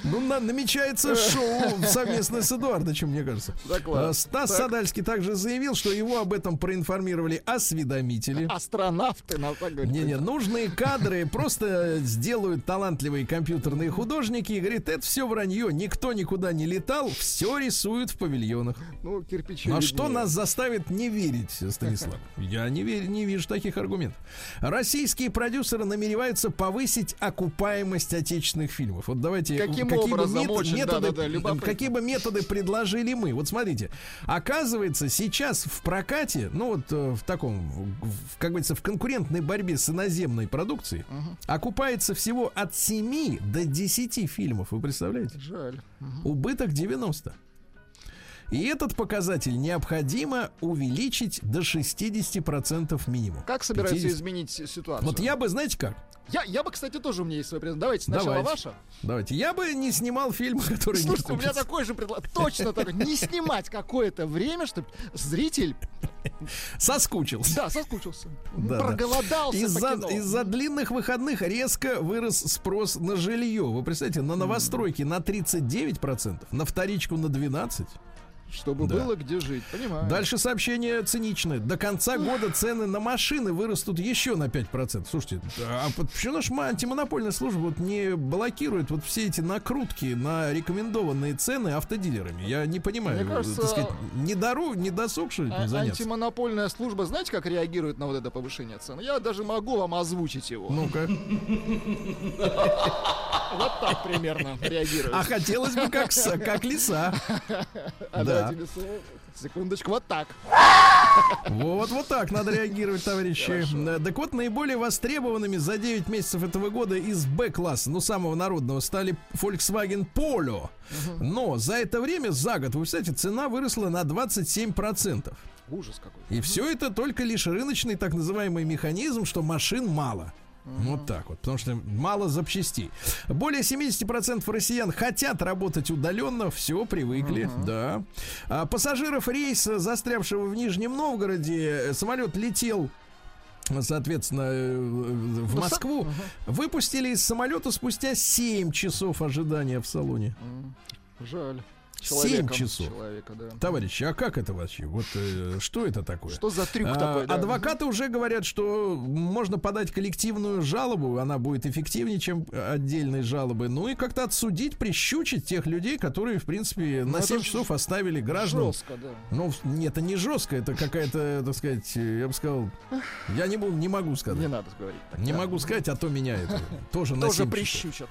Ну, на- намечается шоу совместно с Эдуардовичем, мне кажется. Так, ладно. А, Стас Так. Садальский также заявил, что его об этом проинформировали осведомители. Астронавты, надо так говорить. Не-не, нужные кадры просто сделают талантливые компьютерные художники и говорит, это все вранье, никто никуда не летал, все рисуют в павильонах. Ну, кирпичи. Ну а что нас заставит не верить, Станислав? Я не, верю, не вижу таких аргументов. Российские продюсеры намереваются повысить окупаемость отечественных фильмов. Вот давайте... Каким какие бы образом? мет- Очень, методы, да-да-да, любопытно. какие бы методы предложили мы? Вот смотрите, оказывается, сейчас в прокате, ну вот э, в таком, в- как говорится, в конкурентной борьбе с иноземной продукцией, окупается всего от 7 до 10 фильмов. Вы представляете? Жаль. Убыток 90. И этот показатель необходимо увеличить до 60% минимум. Как собираются 50. изменить ситуацию? Вот я бы, знаете как? я, я бы, кстати, тоже у меня есть свой презент. Давайте сначала Давайте. ваша. Давайте. Я бы не снимал фильм, который не Слушайте, у меня такой же предложение. Точно такой. Не снимать какое-то время, чтобы зритель, Соскучился. да, соскучился. Да, да. проголодался Из-за, из-за длинных выходных резко вырос спрос на жилье. Вы представляете, на новостройки на 39%, на вторичку на 12%. Чтобы Да. было где жить, понимаю. Дальше сообщение циничное. До конца года цены на машины вырастут еще на 5%. Слушайте, а почему наша антимонопольная служба вот не блокирует вот все эти накрутки на рекомендованные цены автодилерами? Я не понимаю. Мне кажется, так сказать, не дару, не досуг, что ли, А- этим заняться? антимонопольная служба, знаете, как реагирует на вот это повышение цен? Я даже могу вам озвучить его. Ну-ка. Вот так примерно реагирует. А хотелось бы как, как лиса. А да. Секундочку, вот так. Вот, вот так надо реагировать, товарищи. Э, Так вот, наиболее востребованными за 9 месяцев этого года из Б-класса, ну, самого народного, стали Volkswagen Polo. Но за это время, за год, вы представляете, цена выросла на 27%. Ужас какой. И все это только лишь рыночный так называемый механизм, что машин мало. Вот так вот, потому что мало запчастей. Более 70% россиян хотят работать удаленно, все, привыкли, да. А пассажиров рейса, застрявшего в Нижнем Новгороде, самолет летел соответственно, э, в Ну, Москву, выпустили из самолета спустя 7 часов ожидания в салоне. Жаль. Человеком часов. Человека, да. Товарищи, а как это вообще? Вот э, что это такое? Что за трюк А, такой? да? Адвокаты уже говорят, что можно подать коллективную жалобу, она будет эффективнее, чем отдельные жалобы. Ну и как-то отсудить, прищучить тех людей, которые, в принципе, на Ну, это 7 ж часов оставили граждан. Жестко, да. Ну, нет, это не жестко, это какая-то, так сказать, я бы сказал, я не, буду- не могу сказать. Не надо говорить. так, Не да. могу сказать, а то меня это тоже на Тоже 7 прищучат.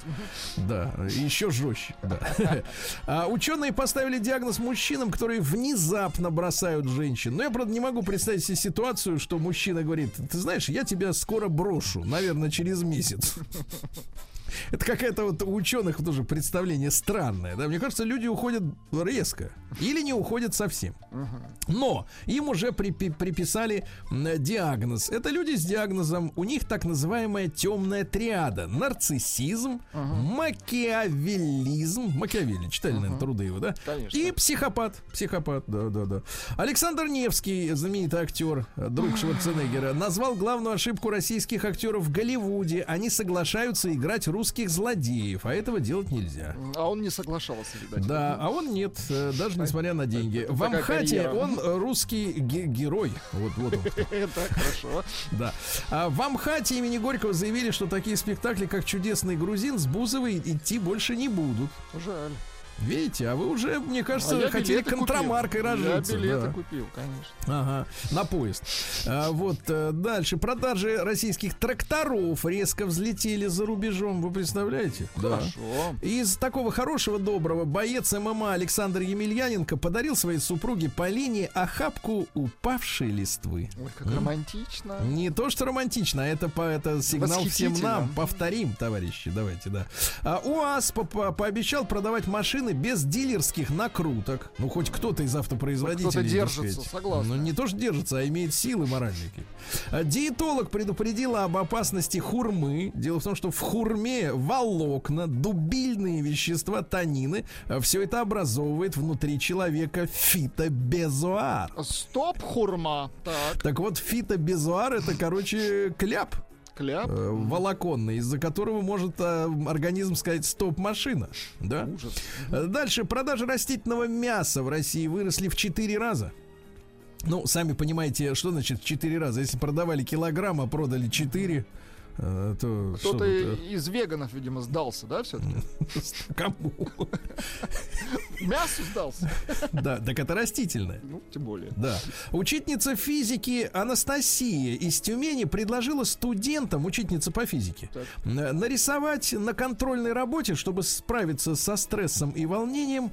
Да, еще жестче. Да. А, ученые поставили диагноз мужчинам, которые внезапно бросают женщин. Но я, правда, не могу представить себе ситуацию, что мужчина говорит, ты знаешь, я тебя скоро брошу, наверное, через месяц. Это какая-то вот у ученых тоже представление странное. Да? Мне кажется, люди уходят резко или не уходят совсем. Но им уже припи- приписали диагноз. Это люди с диагнозом, у них так называемая темная триада. Нарциссизм, макиавеллизм. Макиавелли, читали, наверное, труды его, да? Конечно. И психопат. Психопат, да, да, да. Александр Невский, знаменитый актер, э, друг Шварценеггера, назвал главную ошибку российских актеров в Голливуде. Они соглашаются играть русских злодеев, а этого делать нельзя. А он не соглашался, видать. Да, а он нет, э, даже несмотря на деньги. В Амхате он русский ге- герой. Вот, вот он. Это хорошо. Да. А в Амхате имени Горького заявили, что такие спектакли, как «Чудесный грузин» с Бузовой идти больше не будут. Жаль. Видите, а вы уже, мне кажется, А хотели билеты купил. контрамаркой разжиться. Я билеты да. купил, конечно. Ага, на поезд. А, вот э, дальше. Продажи российских тракторов резко взлетели за рубежом. Вы представляете? Да. Хорошо. Из такого хорошего, доброго боец ММА Александр Емельяненко подарил своей супруге Полине охапку упавшей листвы. Ой, как романтично. Не то, что романтично, а это, по, это сигнал всем нам. Повторим, товарищи, давайте, да. А, УАЗ по- по- пообещал продавать машины без дилерских накруток. Ну, хоть кто-то из автопроизводителей. Кто-то держится, сказать. согласна. Ну, не то, что держится, а имеет силы моральные. А, диетолог предупредила об опасности хурмы. Дело в том, что в хурме волокна, дубильные вещества, танины, все это образовывает внутри человека фитобезуар. Стоп, хурма. Так, Так вот, фитобезуар это, короче, кляп кляп. э, волоконный, из-за которого может э, организм сказать стоп машина. Да? Ужас. Э, Дальше. Продажи растительного мяса в России выросли в 4 раза. Ну, сами понимаете, что значит в 4 раза. Если продавали килограмм, а продали 4, э, то что Кто-то э, из веганов, видимо, сдался, да, все-таки? кому? Мясу сдался. Да, так это растительное. Ну, тем более. Да. Учительница физики Анастасия из Тюмени предложила студентам, учительница по физике, Так. э, нарисовать на контрольной работе, чтобы справиться со стрессом и волнением,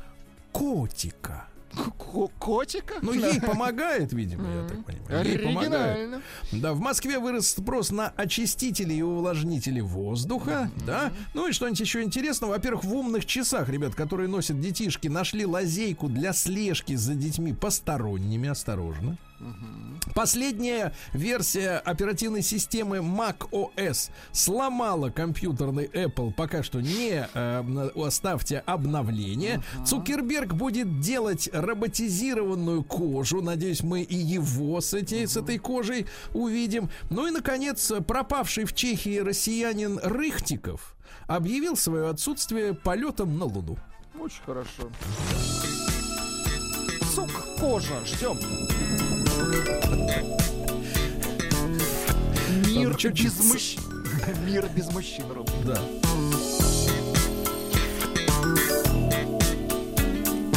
котика. Ко- Котика? Ну, ей помогает, видимо, я так понимаю. Ей помогает. Да, в Москве вырос спрос на очистители и увлажнители воздуха, да. Ну и что-нибудь еще интересного. Во-первых, в умных часах, ребят, которые носят детишки, нашли лазейку для слежки за детьми посторонними, осторожно. Последняя версия оперативной системы Mac OS сломала компьютерный Apple. Пока что не э, оставьте обновление. Цукерберг будет делать роботизированную кожу. Надеюсь, мы и его с, эти, с этой кожей увидим. Ну и, наконец, пропавший в Чехии россиянин Рыхтиков объявил свое отсутствие полетом на Луну. Очень хорошо. Сук, кожа, ждем. Мир без мужчин. Мир без мужчин, Ром. Да.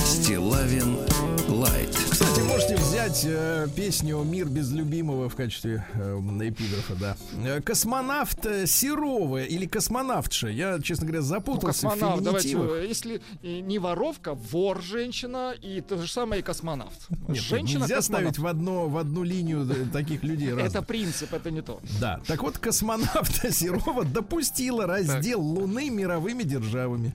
Стилавин Лайт. Кстати, можете взять э, песню «Мир без любимого» в качестве э, эпиграфа, да. Э, Космонавт э, Серова или космонавтша. Я, честно говоря, Ну, запутался в космонавт, давайте, феминитивах. э, если не воровка, вор женщина, и то же самое и космонавт. Нет, женщина нельзя космонавт. ставить в, одно, в одну линию таких людей Это принцип, это не то. Да, так вот, космонавта Серова допустила раздел Луны мировыми державами.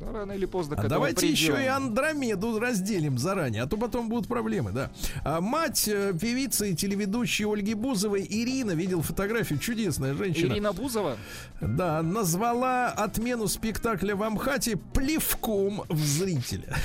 Да, рано или поздно А давайте еще придем. и Андромеду разделим заранее, а то потом будут проблемы, да. А мать э, певицы и телеведущей Ольги Бузовой Ирина, видел фотографию, чудесная женщина. Ирина Бузова. Да, назвала отмену спектакля в Амхате плевком в зрителя.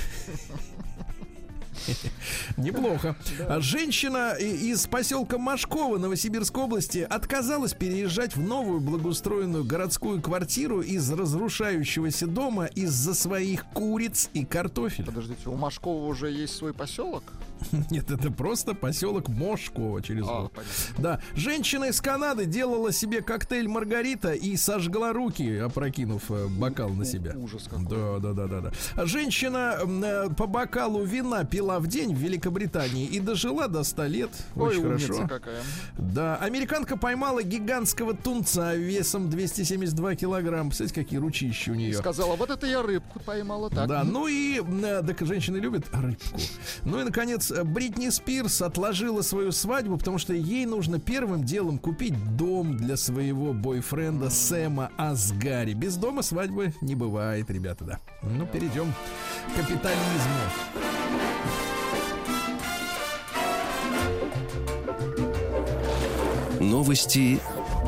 Неплохо. Женщина из поселка Машково Новосибирской области отказалась переезжать в новую благоустроенную городскую квартиру из разрушающегося дома из-за своих куриц и картофеля. Подождите, у Машкова уже есть свой поселок? Нет, это просто поселок Мошково через А, понятно. Да, женщина из Канады делала себе коктейль Маргарита и сожгла руки, опрокинув э, бокал на себя. Ужас какой. Да, да, да, да, да. Женщина э, по бокалу вина пила в день в Великобритании и дожила до 100 лет. Ой, Очень хорошо. какая. Да, американка поймала гигантского тунца весом 272 килограмм. Представляете, какие ручища у нее. Сказала, вот это я рыбку поймала так. Да, ну и э, так женщины любят рыбку. Ну и наконец Бритни Спирс отложила свою свадьбу, потому что ей нужно первым делом купить дом для своего бойфренда Сэма Асгари. Без дома свадьбы не бывает, ребята, да. Ну, перейдем к капитализму. Новости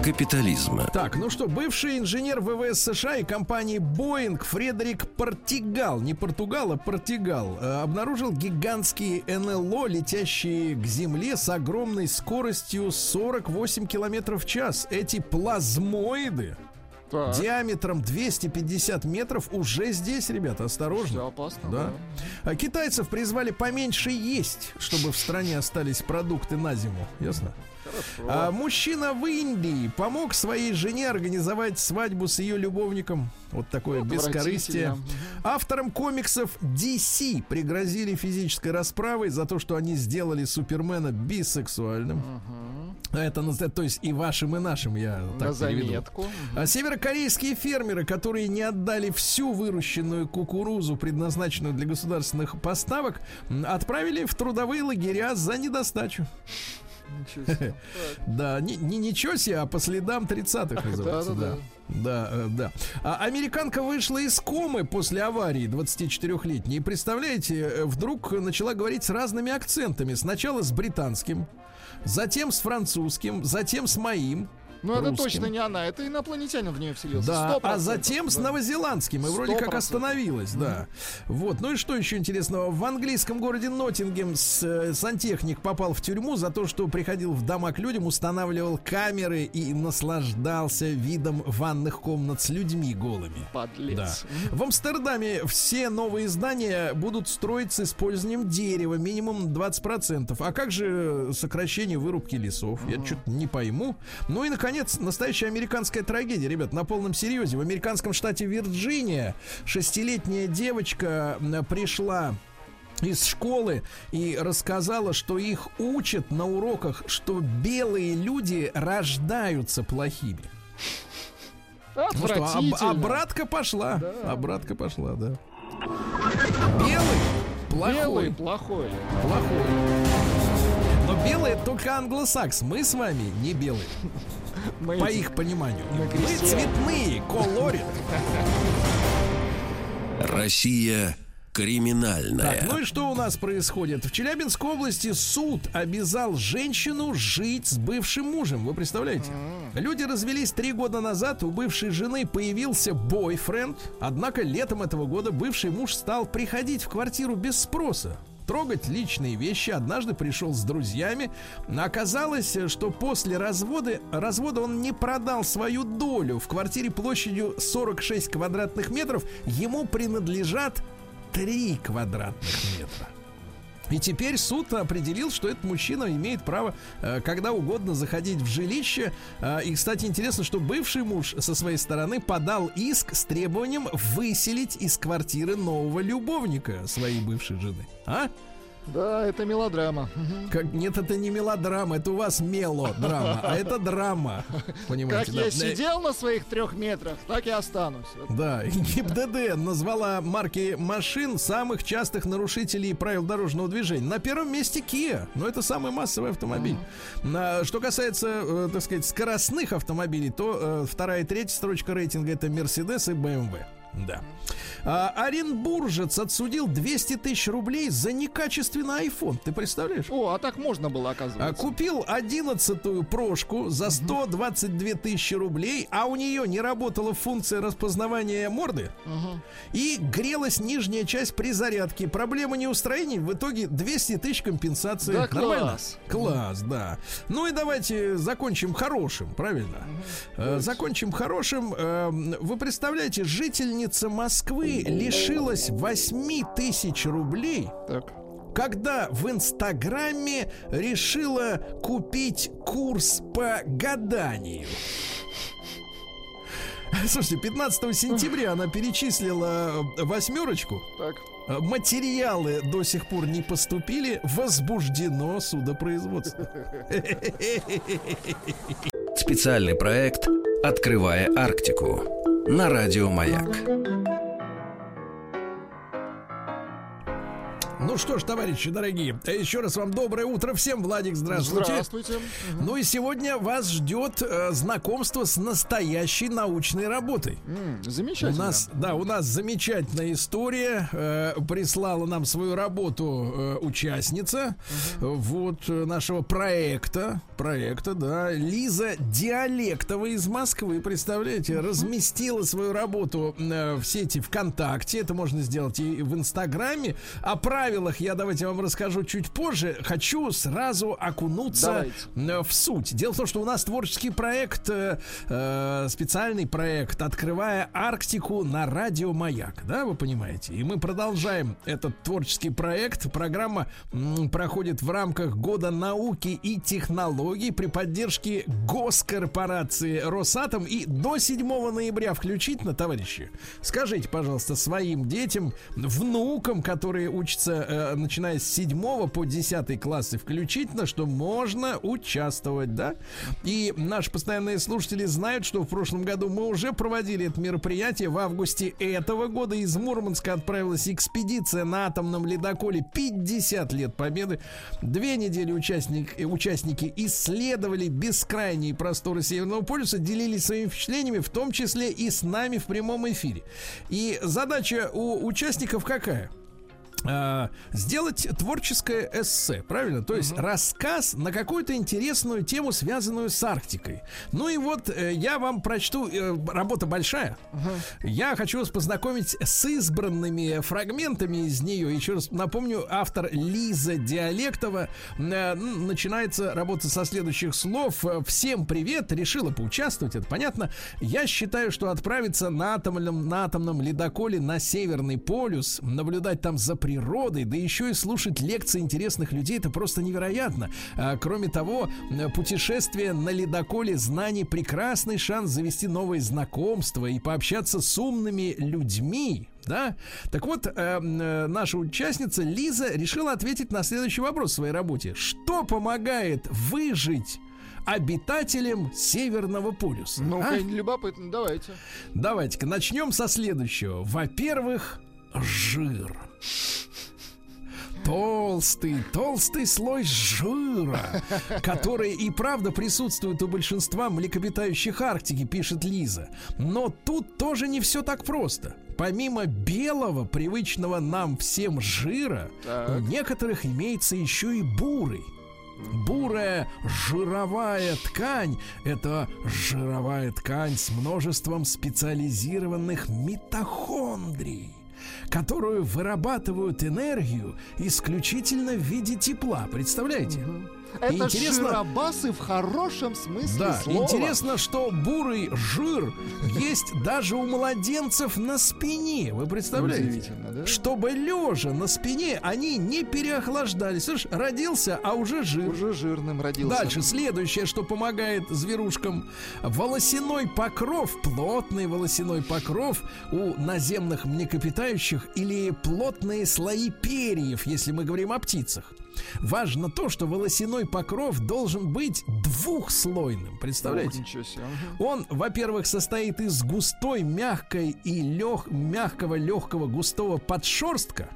капитализма. Так, ну что, бывший инженер ВВС США и компании Boeing Фредерик Портигал, не Португал, а Портигал, э, обнаружил гигантские НЛО, летящие к Земле с огромной скоростью 48 километров в час. Эти плазмоиды Так. диаметром 250 метров уже здесь, ребята, осторожно. Всё опасно, Да. А китайцев призвали поменьше есть, чтобы в стране остались продукты на зиму. Ясно? А мужчина в Индии помог своей жене организовать свадьбу с ее любовником. Вот такое бескорыстие. Отвратительно. Авторам комиксов DC пригрозили физической расправой за то, что они сделали Супермена бисексуальным. А Это, то есть и вашим, и нашим, я На так переведу. заметку. А северокорейские фермеры, которые не отдали всю выращенную кукурузу, предназначенную для государственных поставок, отправили в трудовые лагеря за недостачу. Ничего себе. Да, не, не ничего себе, а по следам 30-х называется. Да, Да-да-да. да, э, да. А американка вышла из комы после аварии 24-летней. И представляете, э, вдруг начала говорить с разными акцентами. Сначала с британским, затем с французским, затем с моим. Ну, это точно не она, это инопланетянин в нее вселился. Да, 100%, а затем с новозеландским. И вроде как 100%. остановилась, да. Вот. Ну и что еще интересного? В английском городе Ноттингем э, сантехник попал в тюрьму за то, что приходил в дома к людям, устанавливал камеры и наслаждался видом ванных комнат с людьми голыми. Подлец. Да. В Амстердаме все новые здания будут строить с использованием дерева, минимум 20%. А как же сокращение вырубки лесов? Я что-то не пойму. Ну и, наконец, настоящая американская трагедия, ребят, на полном серьезе. В американском штате Вирджиния шестилетняя девочка пришла из школы и рассказала, что их учат на уроках, что белые люди рождаются плохими. Ну что, Отвратительно. обратка пошла. Обратка пошла, да. Белый плохой. Белый плохой. Плохой. Это только англосакс. Мы с вами не белые, Мы по эти- их пониманию. Мы цветные, колорит. Россия криминальная. Так, ну и что у нас происходит? В Челябинской области суд обязал женщину жить с бывшим мужем. Вы представляете? Люди развелись три года назад, у бывшей жены появился бойфренд, однако летом этого года бывший муж стал приходить в квартиру без спроса. Трогать личные вещи однажды пришел с друзьями. Оказалось, что после развода, развода он не продал свою долю. В квартире площадью 46 квадратных метров ему принадлежат 3 квадратных метра. И теперь суд определил, что этот мужчина имеет право э, когда угодно заходить в жилище. Э, и, кстати, интересно, что бывший муж со своей стороны подал иск с требованием выселить из квартиры нового любовника своей бывшей жены. А? Да, это мелодрама. Как, нет, это не мелодрама, это у вас мелодрама, а это драма. Как Понимаете? я да. сидел на своих трех метрах, так и останусь. Да, ГИБДД назвала марки машин самых частых нарушителей правил дорожного движения. На первом месте Kia, но это самый массовый автомобиль. На- что касается, э, так сказать, скоростных автомобилей, то э, вторая и третья строчка рейтинга это Mercedes и BMW. Да. А, Оренбуржец отсудил 200 тысяч рублей за некачественный iPhone. Ты представляешь? О, а так можно было, А, оказывается. Купил одиннадцатую прошку за 122 тысячи рублей, а у нее не работала функция распознавания морды и грелась нижняя часть при зарядке. Проблема неустроений, в итоге 200 тысяч компенсации. Да, Нормально? класс. Класс, да. Ну и давайте закончим хорошим, правильно? Э, Закончим хорошим. Э, Вы представляете, жительница Москвы лишилась 8 тысяч рублей Так. когда в Инстаграме решила купить курс по гаданию. Слушайте, 15 сентября она перечислила э, восьмерочку. Так. Э, Материалы до сих пор не поступили. Возбуждено судопроизводство. Специальный проект «Открывая Арктику» на радио «Маяк». Ну что ж, товарищи дорогие, еще раз вам доброе утро всем. Владик, здравствуйте. Здравствуйте. Ну и сегодня вас ждет э, знакомство с настоящей научной работой. У Замечательно. нас, да, у нас замечательная история. Э, прислала нам свою работу э, участница вот э, нашего проекта, проекта, да, Лиза Диалектова из Москвы, представляете, разместила свою работу э, в сети ВКонтакте. Это можно сделать и в Инстаграме. О правилах я давайте вам расскажу чуть позже. Хочу сразу окунуться Давайте. э, в суть. Дело в том, что у нас творческий проект, э, э, специальный проект, открывая Арктику на радио Маяк, да, вы понимаете? И мы продолжаем этот творческий проект. Программа м, проходит в рамках Года науки и технологий при поддержке госкорпорации Росатом и до 7 ноября включительно, товарищи. Скажите, пожалуйста, своим детям, внукам, которые учатся, э, начиная с 7 по 10 классы включительно, что можно участвовать, да? И наши постоянные слушатели знают, что в прошлом году мы уже проводили это мероприятие. В августе этого года из Мурманска отправилась экспедиция на атомном ледоколе 50 лет победы. Две недели участник, э, участники исследовали бескрайние просторы Северного полюса, делились своими впечатлениями, в том числе и с нами в прямом эфире. И задача у участников какая? А, сделать творческое эссе, правильно? То есть рассказ на какую-то интересную тему, связанную с Арктикой. Ну и вот э, я вам прочту, э, работа большая. Я хочу вас познакомить с избранными фрагментами из нее. Еще раз напомню, автор Лиза Диалектова. Э, н- начинается работа со следующих слов. Э, Всем привет, решила поучаствовать, это понятно. Я считаю, что отправиться на атомном, на атомном ледоколе на Северный полюс, наблюдать там за природой, да еще и слушать лекции интересных людей, это просто невероятно. А, кроме того, путешествие на ледоколе знаний прекрасный шанс завести новые знакомства и пообщаться с умными людьми. Да? Так вот, э, э, наша участница Лиза решила ответить на следующий вопрос в своей работе. Что помогает выжить обитателям Северного полюса? Ну, а? любопытно, давайте. Давайте-ка начнем со следующего. Во-первых, жир. Толстый, толстый слой жира, который и правда присутствует у большинства млекопитающих Арктики, пишет Лиза. Но тут тоже не все так просто. Помимо белого, привычного нам всем жира, Так. у некоторых имеется еще и бурый. Бурая жировая ткань – это жировая ткань с множеством специализированных митохондрий, которую вырабатывают энергию исключительно в виде тепла. Представляете? И Это интересно- жиробасы в хорошем смысле Да, слова. интересно, что бурый жир есть даже у младенцев на спине. Вы представляете? Да? Чтобы лежа на спине они не переохлаждались. Слышь, родился, а уже жир. Уже жирным родился. Дальше, следующее, что помогает зверушкам. Волосяной покров, плотный волосяной покров у наземных млекопитающих или плотные слои перьев, если мы говорим о птицах. Важно то, что волосяной покров должен быть двухслойным. Ух, Представляете? ничего себе. Он, во-первых, состоит из густой, мягкой и лег... мягкого, легкого, густого подшерстка.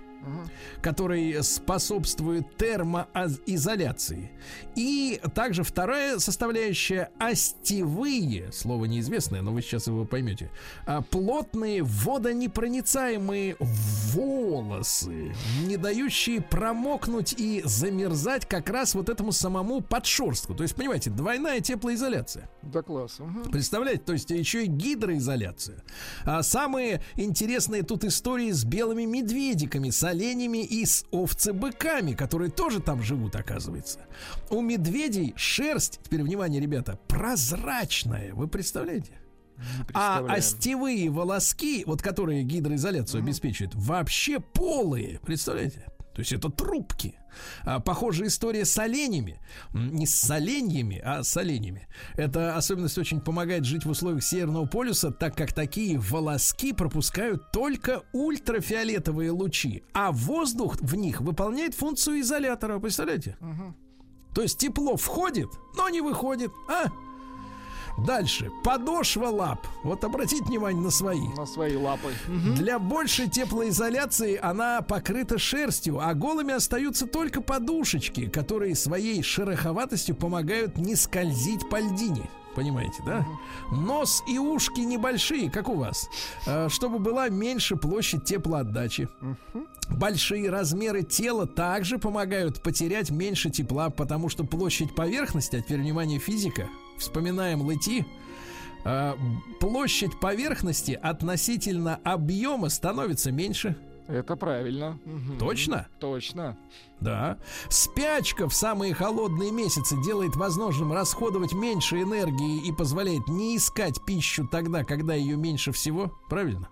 Который способствует термоизоляции. И также вторая составляющая остевые, слово неизвестное, но вы сейчас его поймете, а, плотные водонепроницаемые волосы, не дающие промокнуть и замерзать как раз вот этому самому подшерстку. То есть, понимаете, двойная теплоизоляция. Да класс. мгм. Представляете, то есть еще и гидроизоляция. А самые интересные тут истории с белыми медведиками, с оленями и с овцебыками, которые тоже там живут, оказывается. У медведей шерсть, теперь внимание, ребята, прозрачная. Вы представляете? А остевые волоски, вот которые гидроизоляцию обеспечивают, вообще полые. Представляете? То есть это трубки. А, похожая история с оленями. Не с оленями, а с оленями. Эта особенность очень помогает жить в условиях Северного полюса, так как такие волоски пропускают только ультрафиолетовые лучи, а воздух в них выполняет функцию изолятора. Представляете? То есть тепло входит, но не выходит. А? Дальше. Подошва лап. Вот обратите внимание на свои. На свои лапы. Для большей теплоизоляции она покрыта шерстью, а голыми остаются только подушечки, которые своей шероховатостью помогают не скользить по льдине. Понимаете, да? Нос и ушки небольшие, как у вас, э, чтобы была меньше площадь теплоотдачи. Большие размеры тела также помогают потерять меньше тепла, потому что площадь поверхности, а теперь внимание физика, вспоминаем лыти, э, площадь поверхности относительно объема становится меньше. Это правильно. Точно? Точно. Да. Спячка в самые холодные месяцы делает возможным расходовать меньше энергии и позволяет не искать пищу тогда, когда ее меньше всего. Правильно?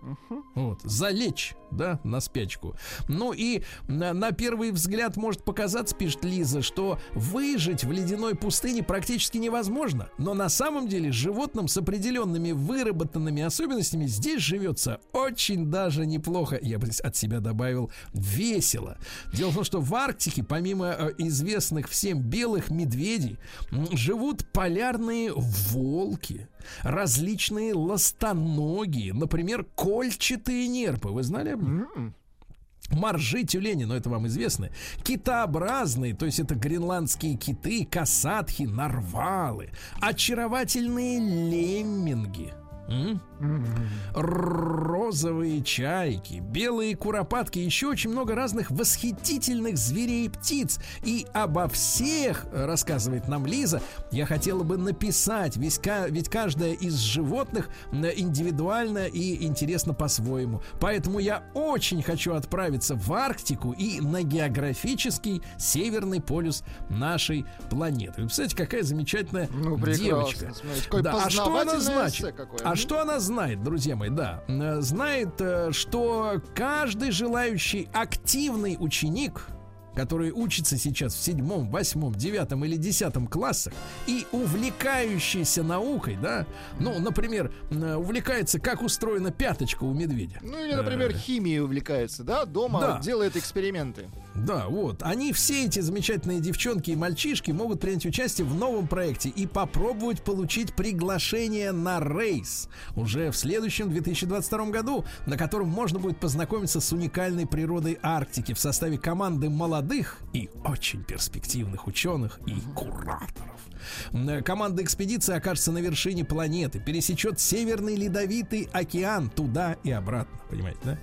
Вот. Залечь, да, на спячку. Ну и на, на первый взгляд может показаться, пишет Лиза, что выжить в ледяной пустыне практически невозможно. Но на самом деле животным с определенными выработанными особенностями здесь живется очень даже неплохо. Я бы от себя добавил весело. Дело в том, что в Арктике, помимо э, известных всем белых медведей, живут полярные волки, различные ластоногие, например, кольчатые нерпы. Вы знали об них? Моржи, тюлени, но это вам известно. Китообразные, то есть это гренландские киты, касатхи, нарвалы. Очаровательные лемминги. Розовые чайки, белые куропатки, еще очень много разных восхитительных зверей и птиц. И обо всех, э, рассказывает нам Лиза, я хотела бы написать, ведь, ведь каждое из животных индивидуально и интересно по-своему. Поэтому я очень хочу отправиться в Арктику и на географический северный полюс нашей планеты. Вы представляете, какая замечательная Ну, прекрасно. девочка. Смотрите, Да, а что она значит? А. что она знает, друзья мои, да? Э, Знает, э, что каждый желающий активный ученик который учится сейчас в седьмом, восьмом, девятом или десятом классах и увлекающийся наукой, да, ну, например, э, увлекается, как устроена пяточка у медведя. Ну или, например, химией увлекается, да? Дома Да. делает эксперименты. Да, вот. Они все эти замечательные девчонки и мальчишки могут принять участие в новом проекте и попробовать получить приглашение на рейс уже в следующем 2022 году, на котором можно будет познакомиться с уникальной природой Арктики в составе команды молодых и очень перспективных ученых и кураторов. Команда экспедиции окажется на вершине планеты, пересечет Северный Ледовитый океан туда и обратно, понимаете, да?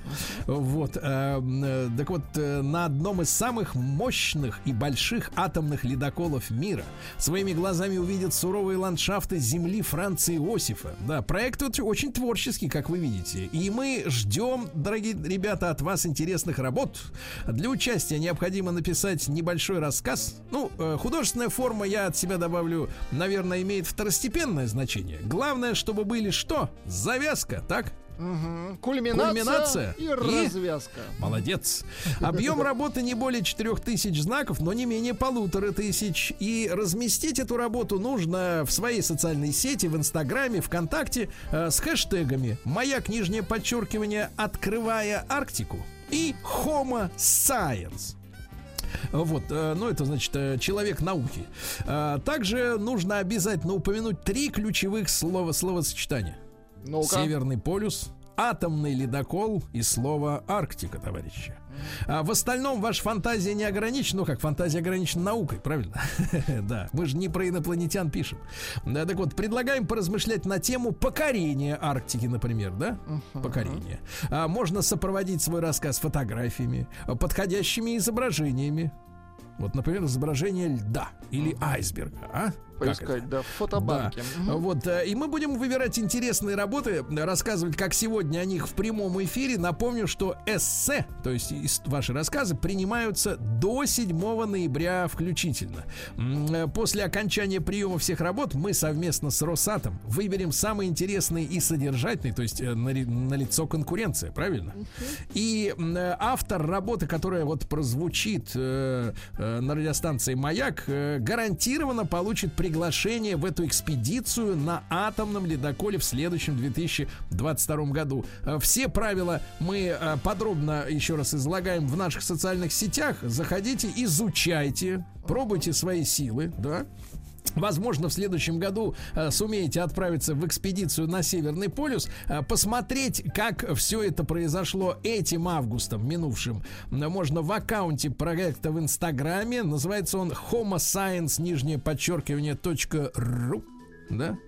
Вот. э, э, Так вот, э, на одном из самых мощных и больших атомных ледоколов мира своими глазами увидят суровые ландшафты земли Франции Иосифа. Да, проект вот очень творческий, как вы видите. И мы ждем, дорогие ребята, от вас интересных работ. Для участия необходимо написать небольшой рассказ. Ну, художественная форма, я от себя добавлю, наверное, имеет второстепенное значение. Главное, чтобы были что? Завязка, так? Мгм. Кульминация, Кульминация и и- развязка. Молодец. Объем работы не более 4000 знаков, но не менее полутора тысяч. И разместить эту работу нужно в своей социальной сети, в Инстаграме, ВКонтакте э, с хэштегами «Моя нижнее подчеркивание, открывая Арктику» и «Homo Science». Вот, э, ну это значит э, человек науки. Э, Также нужно обязательно упомянуть три ключевых слова словосочетания. Ну-ка. Северный полюс, атомный ледокол и слово Арктика, товарищи. А в остальном ваша фантазия не ограничена, ну как фантазия ограничена наукой, правильно? да, мы же не про инопланетян пишем. Да, так вот, предлагаем поразмышлять на тему покорения Арктики, например, да? Покорение. А, можно сопроводить свой рассказ фотографиями, подходящими изображениями. Вот, например, изображение льда или айсберга, а? Поискать, да, в фотобанке. Да. Вот, э, и мы будем выбирать интересные работы, рассказывать, как сегодня о них в прямом эфире. Напомню, что эссе, то есть ваши рассказы, принимаются до 7 ноября включительно. Э, После окончания приема всех работ мы совместно с Росатом выберем самые интересные и содержательные, то есть э, на, лицо конкуренция, правильно? И м, э, автор работы, которая вот прозвучит э, э, на радиостанции «Маяк», э, гарантированно получит приглашение в эту экспедицию на атомном ледоколе в следующем 2022 году. Э, Все правила мы э, подробно еще раз излагаем в наших социальных сетях. Заходите, изучайте, пробуйте свои силы, да. Возможно, в следующем году э, сумеете отправиться в экспедицию на Северный полюс, э, посмотреть, как все это произошло этим августом минувшим. Можно в аккаунте проекта в Инстаграме. Называется он Homo Science, нижнее подчеркивание, точка ру. Да?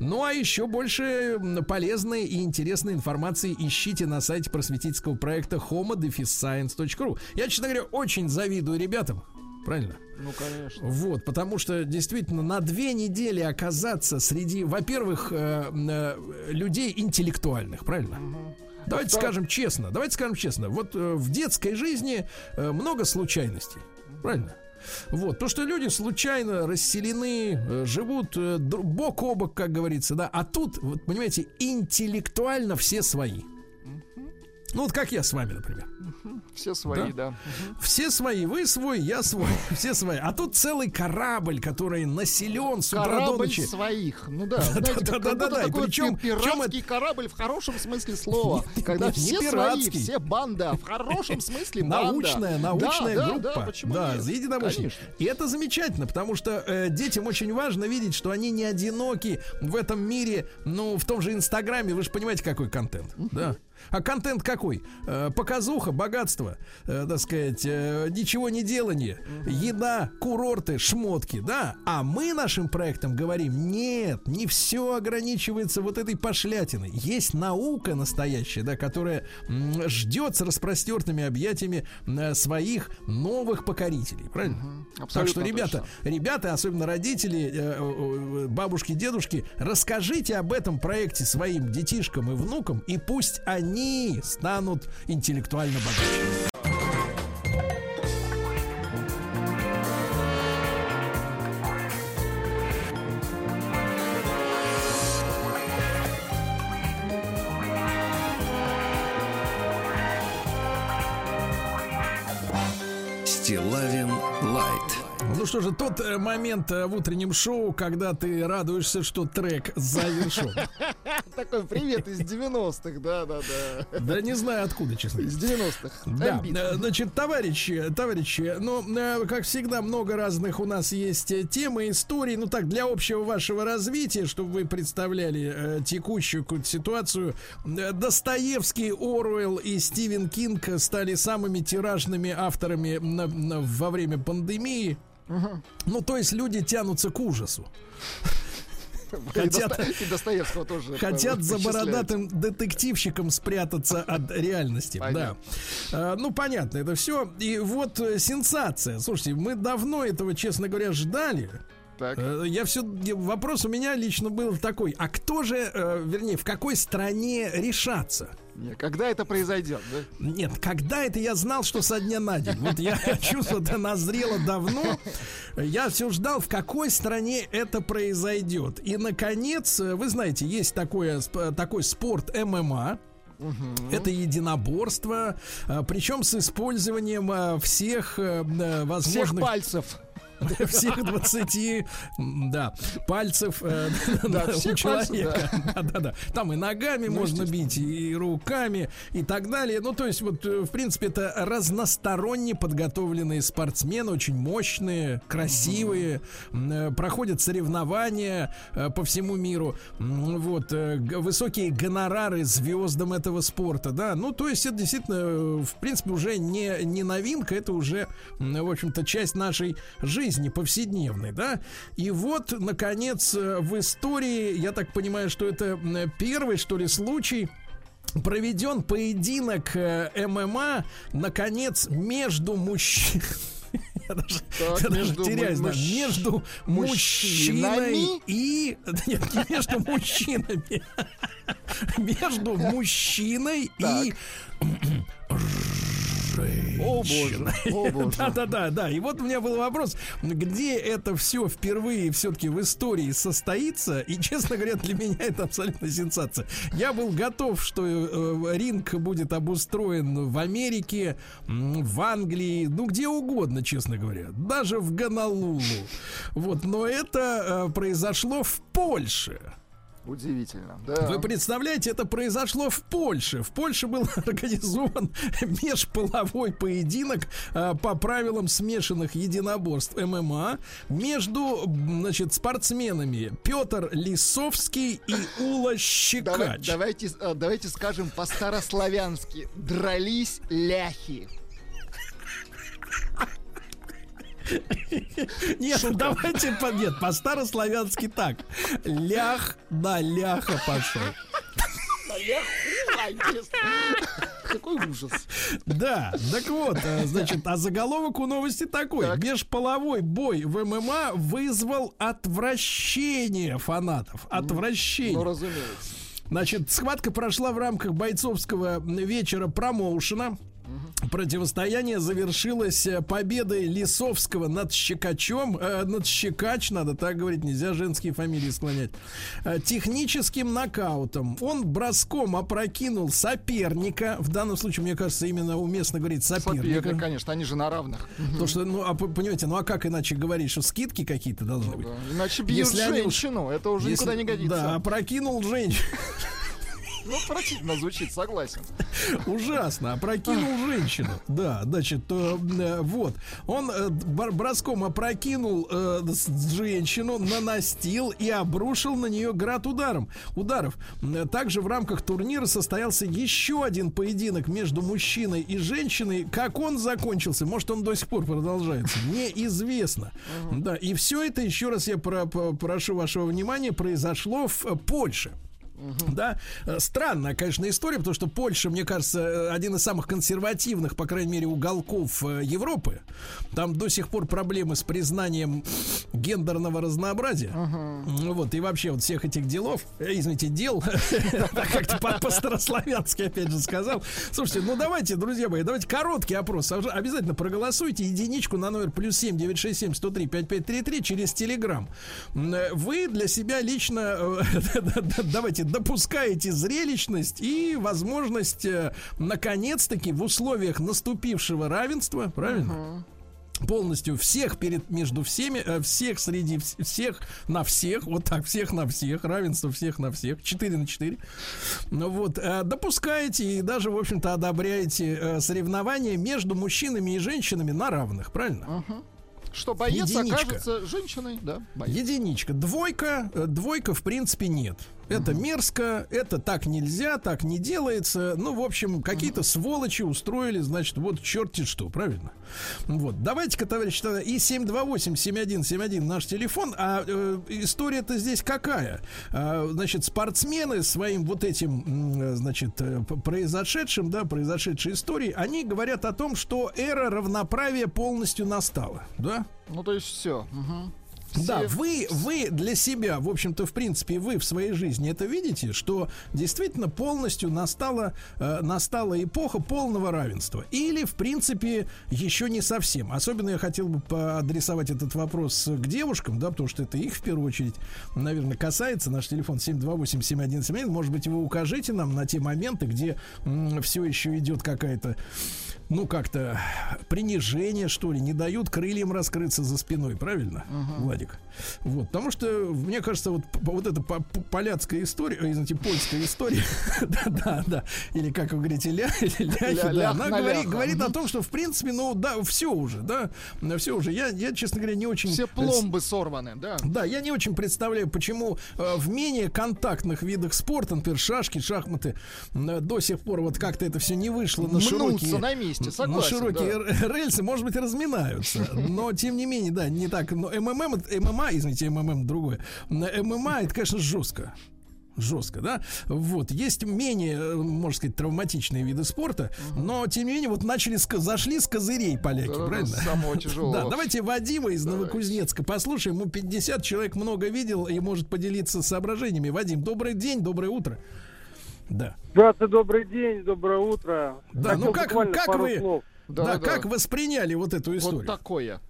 Ну а еще больше полезной и интересной информации ищите на сайте просветительского проекта homo-science.ru. Я, честно говоря, очень завидую ребятам. Правильно? Ну, конечно. Вот, потому что действительно на две недели оказаться среди, во-первых, э, э, людей интеллектуальных, правильно? Давайте Во-вторых- скажем честно, давайте скажем честно. Вот э, в детской жизни э, много случайностей, правильно? Вот, то, что люди случайно расселены, э, живут э, бок о бок, как говорится, да, а тут, вот, понимаете, интеллектуально все свои. Ну, вот как я с вами, например. Все свои, Да? да. Все свои, вы свой, я свой, все свои. А тут целый корабль, который населен с утра до Корабль ночи. своих. Ну да, да-да-да-да, причем- пи- причем пиратский корабль в хорошем смысле слова. Когда все свои, все банда, в хорошем смысле банда. Научная, научная группа. Да, почему да, нет? за единомышленников. Конечно. И это замечательно, потому что э, детям очень важно видеть, что они не одиноки в этом мире, ну, в том же Инстаграме, вы же понимаете, какой контент. Да. А контент какой? Э, показуха, богатство, э, так сказать, э, ничего не делание, еда, курорты, шмотки, да. А мы нашим проектом говорим, нет, не все ограничивается вот этой пошлятиной. Есть наука настоящая, да, которая ждет с распростертыми объятиями своих новых покорителей, правильно? Так Абсолютно что, ребята, точно. ребята, особенно родители, бабушки, дедушки, расскажите об этом проекте своим детишкам и внукам, и пусть они станут интеллектуально богаче. Ну что же, тот э, момент э, в утреннем шоу, когда ты радуешься, что трек завершен. Такой привет из 90-х, да, да, да. Да не знаю откуда, честно. Из 90-х. Да, э, значит, товарищи, товарищи, ну, как всегда, много разных у нас есть темы, историй. Ну так, для общего вашего развития, чтобы вы представляли текущую какую-то ситуацию, Достоевский, Оруэлл и Стивен Кинг стали самыми тиражными авторами на- на- во время пандемии. Ну, то есть люди тянутся к ужасу. Хотят- И Достоевского тоже. Хотят за бородатым детективщиком спрятаться от реальности. Понятно. Да. Ну, понятно, это все. И вот э, сенсация. Слушайте, мы давно этого, честно говоря, ждали. Так. Э, Я все вопрос у меня лично был такой: а кто же, э, вернее, в какой стране решаться? Не, Когда это произойдет, да? Нет, когда это я знал, что со дня на день. Вот я чувствую, это назрело давно. Я все ждал, в какой стране это произойдет. И, наконец, вы знаете, есть такое, такой спорт ММА. Это единоборство, причем с использованием всех э, э, Всех возможных пальцев. всех 20, м, да, пальцев э, Да, у всех пальцев, человека. Да, да, да. Там и ногами Ну, можно бить, и руками, и так далее. Ну, то есть, вот, э, в принципе, это разносторонне подготовленные спортсмены, очень мощные, красивые, э, проходят соревнования э, по всему миру. Вот, э, высокие гонорары звездам этого спорта, да. Ну, то есть, это действительно, в принципе, уже не, не новинка, это уже, в общем-то, часть нашей жизни повседневной, да. И вот, наконец, э, в истории, я так понимаю, что это первый, что ли, случай, проведен поединок э, ММА, наконец, между мужчинами. Я даже, Так, я даже между теряюсь, да, мужч- между мужчиной мужчинами? и... Нет, не между мужчинами. Между мужчиной и Боже, о боже. да, да, да, да. И вот у меня был вопрос, где это все впервые все-таки в истории состоится. И, честно говоря, для меня это абсолютно сенсация. Я был готов, что э, ринг будет обустроен в Америке, в Англии, ну где угодно, честно говоря, даже в Гонолулу. Вот, но это э, произошло в Польше. Удивительно. Да. Вы представляете, это произошло в Польше. В Польше был организован межполовой поединок а, по правилам смешанных единоборств ММА между, значит, спортсменами Петр Лисовский и Ула Давай- Щекач. давайте, э, давайте скажем по-старославянски. Дрались ляхи. Нет, давайте, по, нет, по-старославянски так. Лях на ляха пошел. Какой ужас. Да, так вот, э, значит, а заголовок у новости такой. Так. Межполовой бой в ММА вызвал отвращение фанатов. Отвращение. Ну, разумеется. Значит, схватка прошла в рамках бойцовского вечера промоушена. Противостояние завершилось э, победой Лисовского над Щекачом. э, над Щекач, надо так говорить, нельзя женские фамилии склонять. Э, техническим нокаутом. Он броском опрокинул соперника. В данном случае, мне кажется, именно уместно говорить соперника. Соперник, конечно, они же на равных. Потому что, ну, а, понимаете, ну а как иначе говорить, что скидки какие-то должны быть? Да. Иначе бьют Если они женщину, это уже Если- никуда не годится. Да, опрокинул женщину. Ну, отвратительно звучит, согласен. Ужасно, опрокинул женщину. Да, значит, э, вот. Он э, бр- броском опрокинул э, женщину, нанастил и обрушил на нее град ударом, ударов. Также в рамках турнира состоялся еще один поединок между мужчиной и женщиной. Как он закончился, может, он до сих пор продолжается, неизвестно. Да, и все это, еще раз я про- по- прошу вашего внимания, произошло в э, Польше. Да, Э, странная, конечно, история, потому что Польша, мне кажется, э, один из самых консервативных, по крайней мере, уголков э, Европы. Там до сих пор проблемы с признанием гендерного разнообразия. М, Вот, и вообще вот всех этих делов, извините, дел, как-то по- по-старославянски, опять же, сказал. Слушайте, ну давайте, друзья мои, давайте короткий опрос. Обязательно проголосуйте единичку на номер плюс семь девять шесть семь сто три пять пять три три через Телеграм. Вы для себя лично, давайте, допускаете зрелищность и возможность э, наконец-таки в условиях наступившего равенства, правильно? полностью всех перед между всеми, э, всех среди вс- всех на всех, вот так, всех на всех, равенство всех на всех, 4 на 4. Ну вот, э, допускаете и даже, в общем-то, одобряете соревнования между мужчинами и женщинами на равных, правильно? Что боец Единичка. окажется женщиной, да, боец. Единичка. Двойка, двойка в принципе нет. Это мерзко, это так нельзя, так не делается. Ну, в общем, какие-то сволочи устроили, значит, вот черти что, правильно? Вот. Давайте-ка, товарищи, и 728-7171 наш телефон. А э, история-то здесь какая? А, значит, спортсмены своим вот этим, значит, э, произошедшим, да, произошедшей историей, они говорят о том, что эра равноправия полностью настала, да? Ну, то есть все. Да, все- вы, вы для себя, в общем-то, в принципе, вы в своей жизни это видите, что действительно полностью настала, э, настала эпоха полного равенства. Или, в принципе, еще не совсем. Особенно я хотел бы поадресовать этот вопрос к девушкам, да, потому что это их в первую очередь, наверное, касается. Наш телефон 728-7171. Может быть, вы укажите нам на те моменты, где все еще идет какая-то ну, как-то принижение, что ли, не дают крыльям раскрыться за спиной, правильно, Владик? Вот, потому что, мне кажется, вот, вот эта поляцкая история, ой, извините, польская история, да-да-да, или как вы говорите, ля, ляхи, да, она на говорит, говорит о том, что, в принципе, ну, да, все уже, да, все уже. Я, я, честно говоря, не очень... Все пломбы сорваны, да. Да, я не очень представляю, почему э, в менее контактных видах спорта, например, шашки, шахматы, э, до сих пор вот как-то это все не вышло на широкие... на месте, на согласен, широкие да. рельсы, может быть, разминаются. Но, тем не менее, да, не так. Но МММ, ММА, извините, МММ другое. ММА, это, конечно, жестко. Жестко, да? Вот. Есть менее, э, можно сказать, травматичные виды спорта, но, тем не менее, вот начали, с, зашли с козырей поляки, Да-да-да, правильно? с самого тяжелого. Да, давайте Вадима из Новокузнецка послушаем. Ему 50 человек много видел и может поделиться соображениями. Вадим, добрый день, доброе утро. Да. Здравствуйте, добрый день, доброе утро. Да, Хотел ну как, как вы, слов. да, Да-да-да. как восприняли вот эту Вот историю? такое.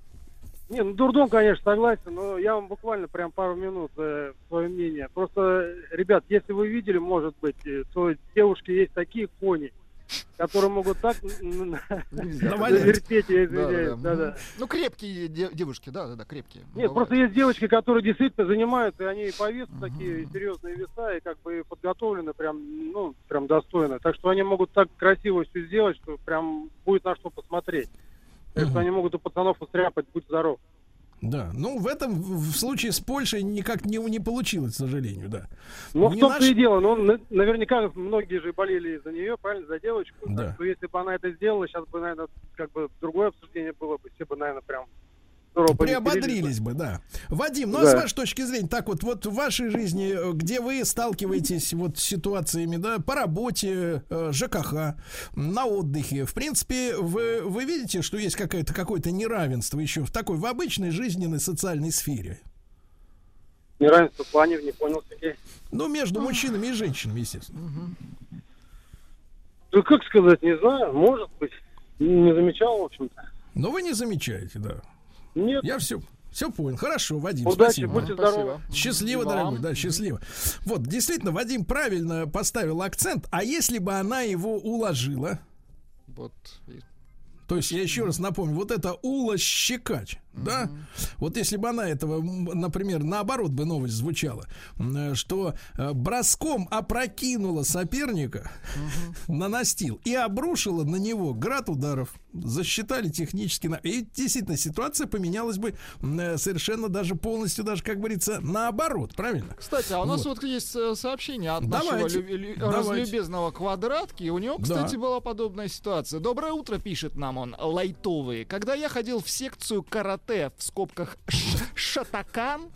Не, ну дурдом, конечно, согласен, но я вам буквально прям пару минут э, свое мнение. Просто, ребят, если вы видели, может быть, э, то девушки есть такие кони, которые могут так я извиняюсь. Да-да. Ну, крепкие де- девушки, да, да, да, крепкие. Нет, Бывает. просто есть девочки, которые действительно занимаются, и они и по весу такие и серьезные веса, и как бы подготовлены прям, ну, прям достойно. Так что они могут так красиво все сделать, что прям будет на что посмотреть. Так что они могут у пацанов устряпать, будь здоров. Да, ну в этом, в в случае с Польшей никак не, не получилось, к сожалению, да. Ну, в Не том-то наш- и дело, ну, на- наверняка многие же болели за нее, правильно, за девочку. Да. Так что если бы она это сделала, сейчас бы, наверное, как бы другое обсуждение было бы, все бы, наверное, прям здорово повеселились Приободрились бы, да. Вадим, ну а Да. с вашей точки зрения, так вот, вот в вашей жизни, э, где вы сталкиваетесь вот с ситуациями, да, по работе, э, ЖКХ, на отдыхе, в принципе, вы, вы видите, что есть какое-то какое-то неравенство еще в такой, в обычной жизненной социальной сфере? Неравенство в плане, не понял, Сергей. Ну, между мужчинами и женщинами, естественно. Да как сказать, не знаю, может быть. Не замечал, в общем-то. Но вы не замечаете, да. Нет, Я все, все понял. Хорошо, Вадим, удачи, спасибо. будьте здоровы. Счастливо, вам. дорогой, да, счастливо. Вот, действительно, Вадим правильно поставил акцент. А если бы она его уложила, Вот. то есть я еще раз напомню, вот это Ула Щекач, да? Вот если бы она этого, например, наоборот бы новость звучала, э, что э, броском опрокинула соперника на настил и обрушила на него град ударов, засчитали технически, на- и действительно ситуация поменялась бы э, совершенно даже полностью, даже как говорится, наоборот, правильно? Кстати, а у нас вот, есть э, сообщение от Давайте. нашего лю- лю- Давайте. разлюбезного квадратки. У него, Да. кстати, была подобная ситуация. Доброе утро, пишет нам он, лайтовый. Когда я ходил в секцию карате, в скобках шатакан,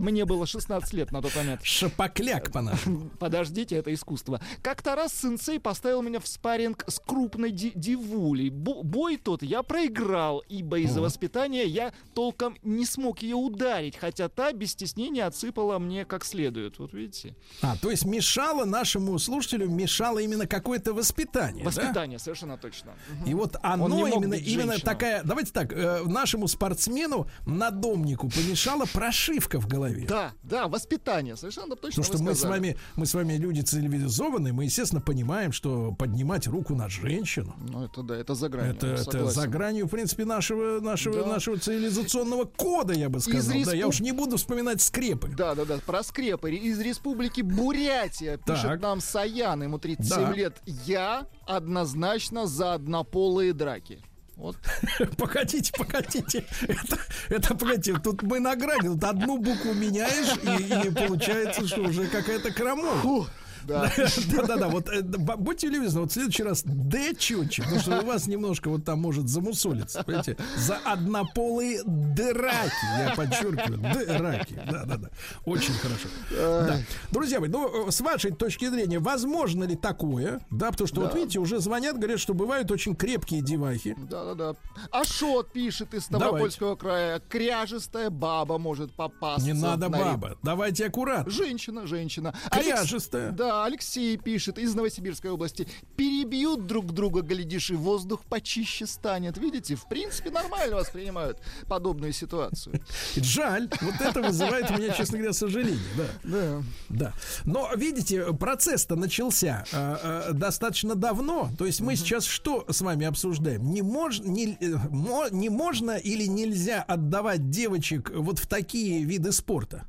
мне было 16 лет на тот момент. Шапокляк по-нашему. Подождите, это искусство. Как-то раз сенсей поставил меня в спарринг с крупной ди- дивулей. Бо- бой тот я проиграл, ибо из-за воспитания я толком не смог ее ударить, хотя та без стеснения отсыпала мне как следует. Вот видите? А, то есть мешало нашему слушателю, мешало именно какое-то воспитание, да? Воспитание, совершенно точно. И вот оно именно, именно такая. Давайте так, э, нашему спортсмену, надомнику помешала прошивка в голове. Да, да, воспитание, совершенно точно. Потому что вы мы с вами, мы с вами люди цивилизованные, мы, естественно, понимаем, что поднимать руку на женщину. Ну, это да, это за гранью. Это, это за гранью, в принципе, нашего, нашего, Да. нашего цивилизационного кода, я бы сказал. Да, я респуб- уж не буду вспоминать скрепы. Да, да, да, про скрепы. Из республики Бурятия пишет Так. нам Саян, ему 37 Да. лет. Я однозначно за однополые драки. Вот. Погодите, погодите. Это, это, погодите, тут мы на грани. Тут одну букву меняешь, и, и получается, что уже какая-то крамола. Да. Да-да-да, вот э, б- будьте любезны, вот в следующий раз Д четче, потому что у вас немножко вот там может замусолиться, понимаете? За однополые драки, я подчеркиваю, драки, да-да-да, очень хорошо. Да. Друзья мои, ну, э, с вашей точки зрения, возможно ли такое, да, потому что вот Да. видите, уже звонят, говорят, что бывают очень крепкие девахи. Да-да-да. Ашот пишет из Ставропольского края. Кряжестая баба может попасться. Не надо на баба, давайте аккуратно. Женщина, женщина. Кряжестая. Да, Алексей пишет из Новосибирской области. Перебьют друг друга, глядишь, и воздух почище станет. Видите, в принципе, нормально воспринимают подобную ситуацию. Жаль, вот это вызывает у меня, честно говоря, сожаление, да. Да. Да. Но видите, процесс-то начался э, э, достаточно давно. То есть мы сейчас что с вами обсуждаем? Не, мож, не, э, мо- не можно или нельзя отдавать девочек вот в такие виды спорта?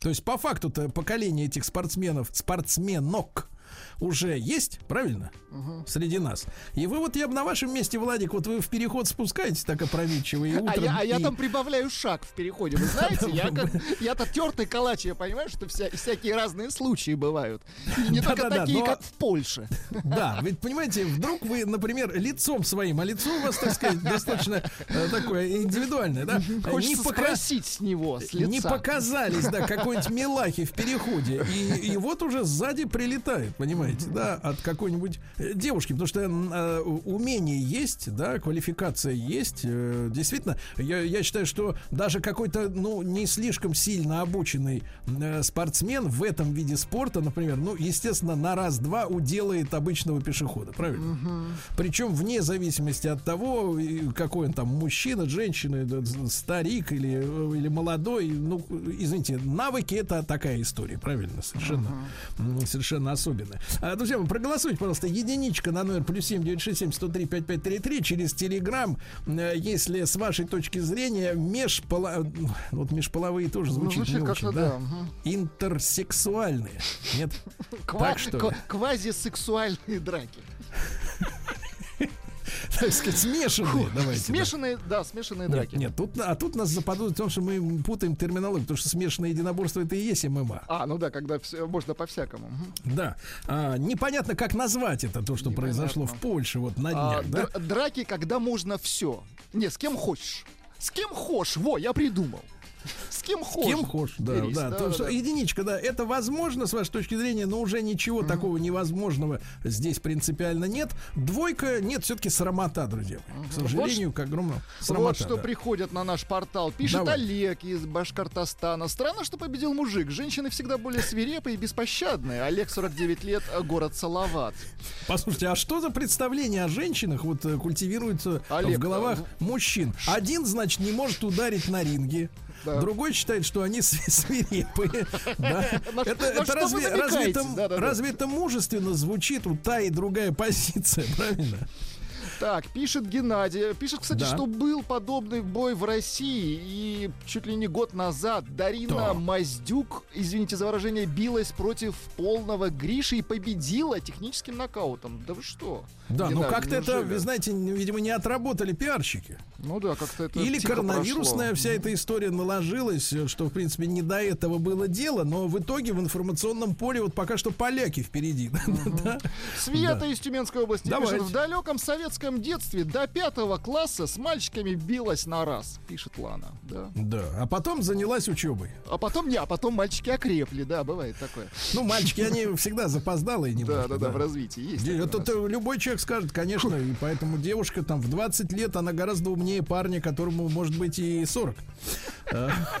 То есть по факту-то поколение этих спортсменов, спортсменок уже есть, правильно? Среди нас. И вы вот, я бы на вашем месте, Владик, вот вы в переход спускаетесь так опрометчиво и А утром... я, а я и- там прибавляю шаг в переходе. Вы знаете, я как, я-то тертый калач, я понимаю, что вся, всякие разные случаи бывают. И не только такие, как в Польше. Да, ведь понимаете, вдруг вы, например, лицом своим, а лицо у вас, так сказать, достаточно э, такое индивидуальное, да? Не, Хочется спросить с него, с лица. не показались, да, какой-нибудь милахи в переходе. И, и вот уже сзади прилетает, понимаете, да, от какой-нибудь э, девушки. Потому что э, умение есть, да, квалификация есть. Э, действительно, я, я считаю, что даже какой-то, ну, не слишком сильно обученный э, спортсмен в этом виде спорта, например, ну, естественно, на раз-два уделает обычного пешехода, правильно? Причем вне зависимости от того, какой он там мужчина, женщина, да, старик или, э, или молодой. Ну, извините, навыки это такая история, правильно? Совершенно, м, совершенно особенная. А, друзья, вы проголосуйте, пожалуйста, единичка на номер плюс семь девять шесть семь сто три пять пять три три через Телеграм. Э, Если с вашей точки зрения межпола... Вот межполовые тоже Ну, звучит, звучит не очень, да. да? Интерсексуальные. Нет? Ква- Так что Квазисексуальные драки. Так сказать, смешанные. Давайте. да. Смешанные, да, смешанные Нет, драки. нет, тут, а тут нас заподозрят в том, что мы путаем терминологию, потому что смешанное единоборство это и есть ММА. А, ну да, когда всё- можно по-всякому. Да. А, непонятно, как назвать это, то, что произошло в Польше вот на А, днях, да? др- драки, когда можно все. Не, с кем хочешь. С кем хочешь. Во, я придумал. С кем С хочешь. кем хочешь, да, да. То, что единичка, да, это возможно с вашей точки зрения, но уже ничего такого невозможного здесь принципиально нет. Двойка, нет, все-таки срамота, друзья мои. К сожалению, к огромному. Срамота, вот что да. приходят на наш портал. Пишет Давай. Олег из Башкортостана. Странно, что победил мужик. Женщины всегда более свирепые и беспощадные. Олег, 49 лет, город Салават. Послушайте, а что за представление о женщинах вот э, культивируется Олег, в головах э, мужчин? Один, значит, не может ударить на ринге. Да. Другой считает, что они сви- свирепые. Да. Это, это разве, разве, это, Да-да-да. разве это мужественно звучит? Вот та и другая позиция, правильно? Так, пишет Геннадий. Пишет, кстати, Да. что был подобный бой в России. И чуть ли не год назад Дарина Да. Маздюк, извините за выражение, билась против полного Гриши и победила техническим нокаутом. Да вы что? Да, ну Геннадий, как-то это, вы знаете, видимо, не отработали пиарщики. Ну да, как-то это Или коронавирусная прошло. вся эта история наложилась, что, в принципе, не до этого было дело, но в итоге в информационном поле вот пока что поляки впереди. Да? Света Да. из Тюменской области Давайте. пишет, в далеком советском детстве до пятого класса с мальчиками билась на раз, пишет Лана. Да. Да, а потом занялась учебой. А потом не, а потом мальчики окрепли, да, бывает такое. Ну, мальчики, они всегда запоздалые Да, немножко. да, да, в развитии есть. Это любой человек скажет, конечно, и поэтому девушка там в 20 лет, она гораздо умнее парня, которому может быть и 40. А,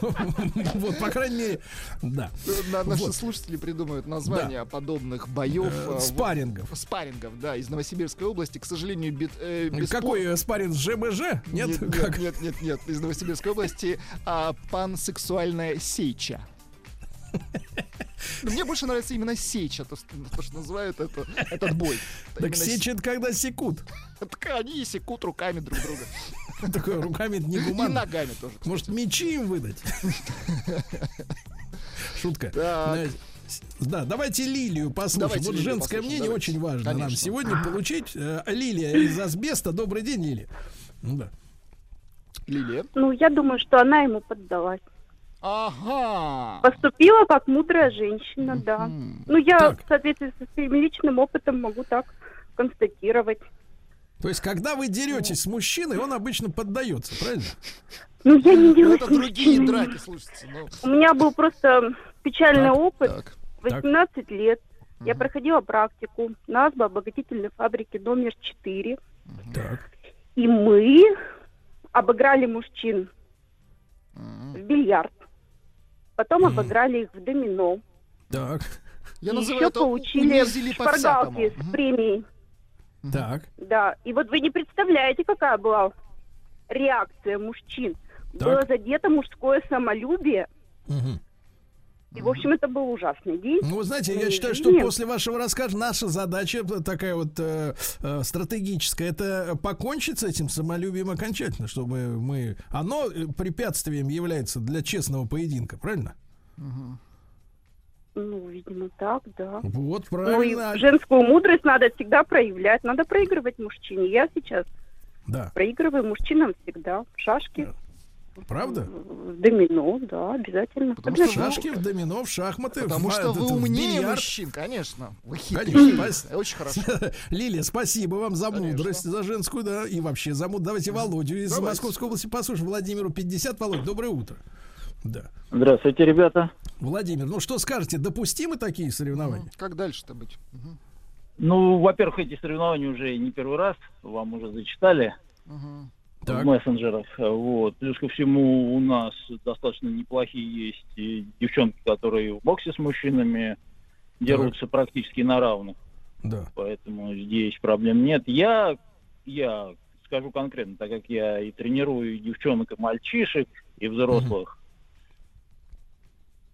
Вот, по крайней мере, да. На- наши слушатели придумают названия подобных боев. Э, вот- Спаррингов. Спаррингов, да, из Новосибирской области. К сожалению, э, Какой э, спарринг ЖБЖ? Нет? Нет, нет, нет, из Новосибирской области а, пансексуальная Мне больше нравится именно сеча, то, что, то, что называют это, этот бой. Это Так сечь это когда секут. се- Так они и секут руками друг друга. Такое руками не И гуманно. ногами тоже. кстати. Может, мечи им выдать? Шутка. Так. С- Да, давайте Лилию послушаем. Давайте вот Лилию женское послушаем, мнение давайте. очень важно нам Конечно. сегодня получить. Э, Лилия из Асбеста. Добрый день, Лилия. Ну Да. Лилия. Ну, я думаю, что она ему поддалась. Ага. Поступила как мудрая женщина, да. Ну, я Так. в соответствии со своим личным опытом могу так констатировать. То есть, когда вы деретесь с мужчиной, он обычно поддается, правильно? Ну, я не Ну, делаю это другие драки, слушайте. ну. У меня был просто печальный Так, опыт. Так. 18 лет. Я Мгм. проходила практику на обогатительной фабрике номер 4. Так. И мы обыграли мужчин М. в бильярд. Потом Мгм. обыграли их в домино. Так. Я и называю еще получили шпаргалки с Мгм. премией. Так. Да. И вот вы не представляете, какая была реакция мужчин. Так. Было задето мужское самолюбие. Мгм. И, в общем, это был ужасный день. Ну, вы знаете, я Моей считаю, что жизни. после вашего рассказа наша задача такая вот э, э, стратегическая, это покончить с этим самолюбием окончательно, чтобы мы... Оно э, препятствием является для честного поединка, правильно? Ну, видимо, так, да. Вот, Ну и правильно. женскую мудрость надо всегда проявлять. Надо проигрывать мужчине. Я сейчас Да, проигрываю мужчинам всегда. В шашки, правда? в домино, да, обязательно. Потому В что Обязательно. шашки, в домино, в шахматы, Потому в, что вы умнее мужчин, конечно. Вы Конечно, Очень хорошо. Лилия, спасибо вам за мудрость, за женскую, да, и вообще за мудрость. Давайте Володю из. Московской области послушаем. Владимиру 50. Володь, доброе утро. Да. Здравствуйте, ребята. Владимир, ну что скажете, допустимы такие соревнования? Как дальше-то быть? Ну, во-первых, эти соревнования уже не первый раз, вам уже зачитали Мгм. Так. в мессенджерах. Вот. Плюс ко всему у нас достаточно неплохие есть и девчонки, которые в боксе с мужчинами дерутся практически на равных. Да. Поэтому здесь проблем нет. Я, я скажу конкретно, так как я и тренирую и девчонок, и мальчишек, и взрослых,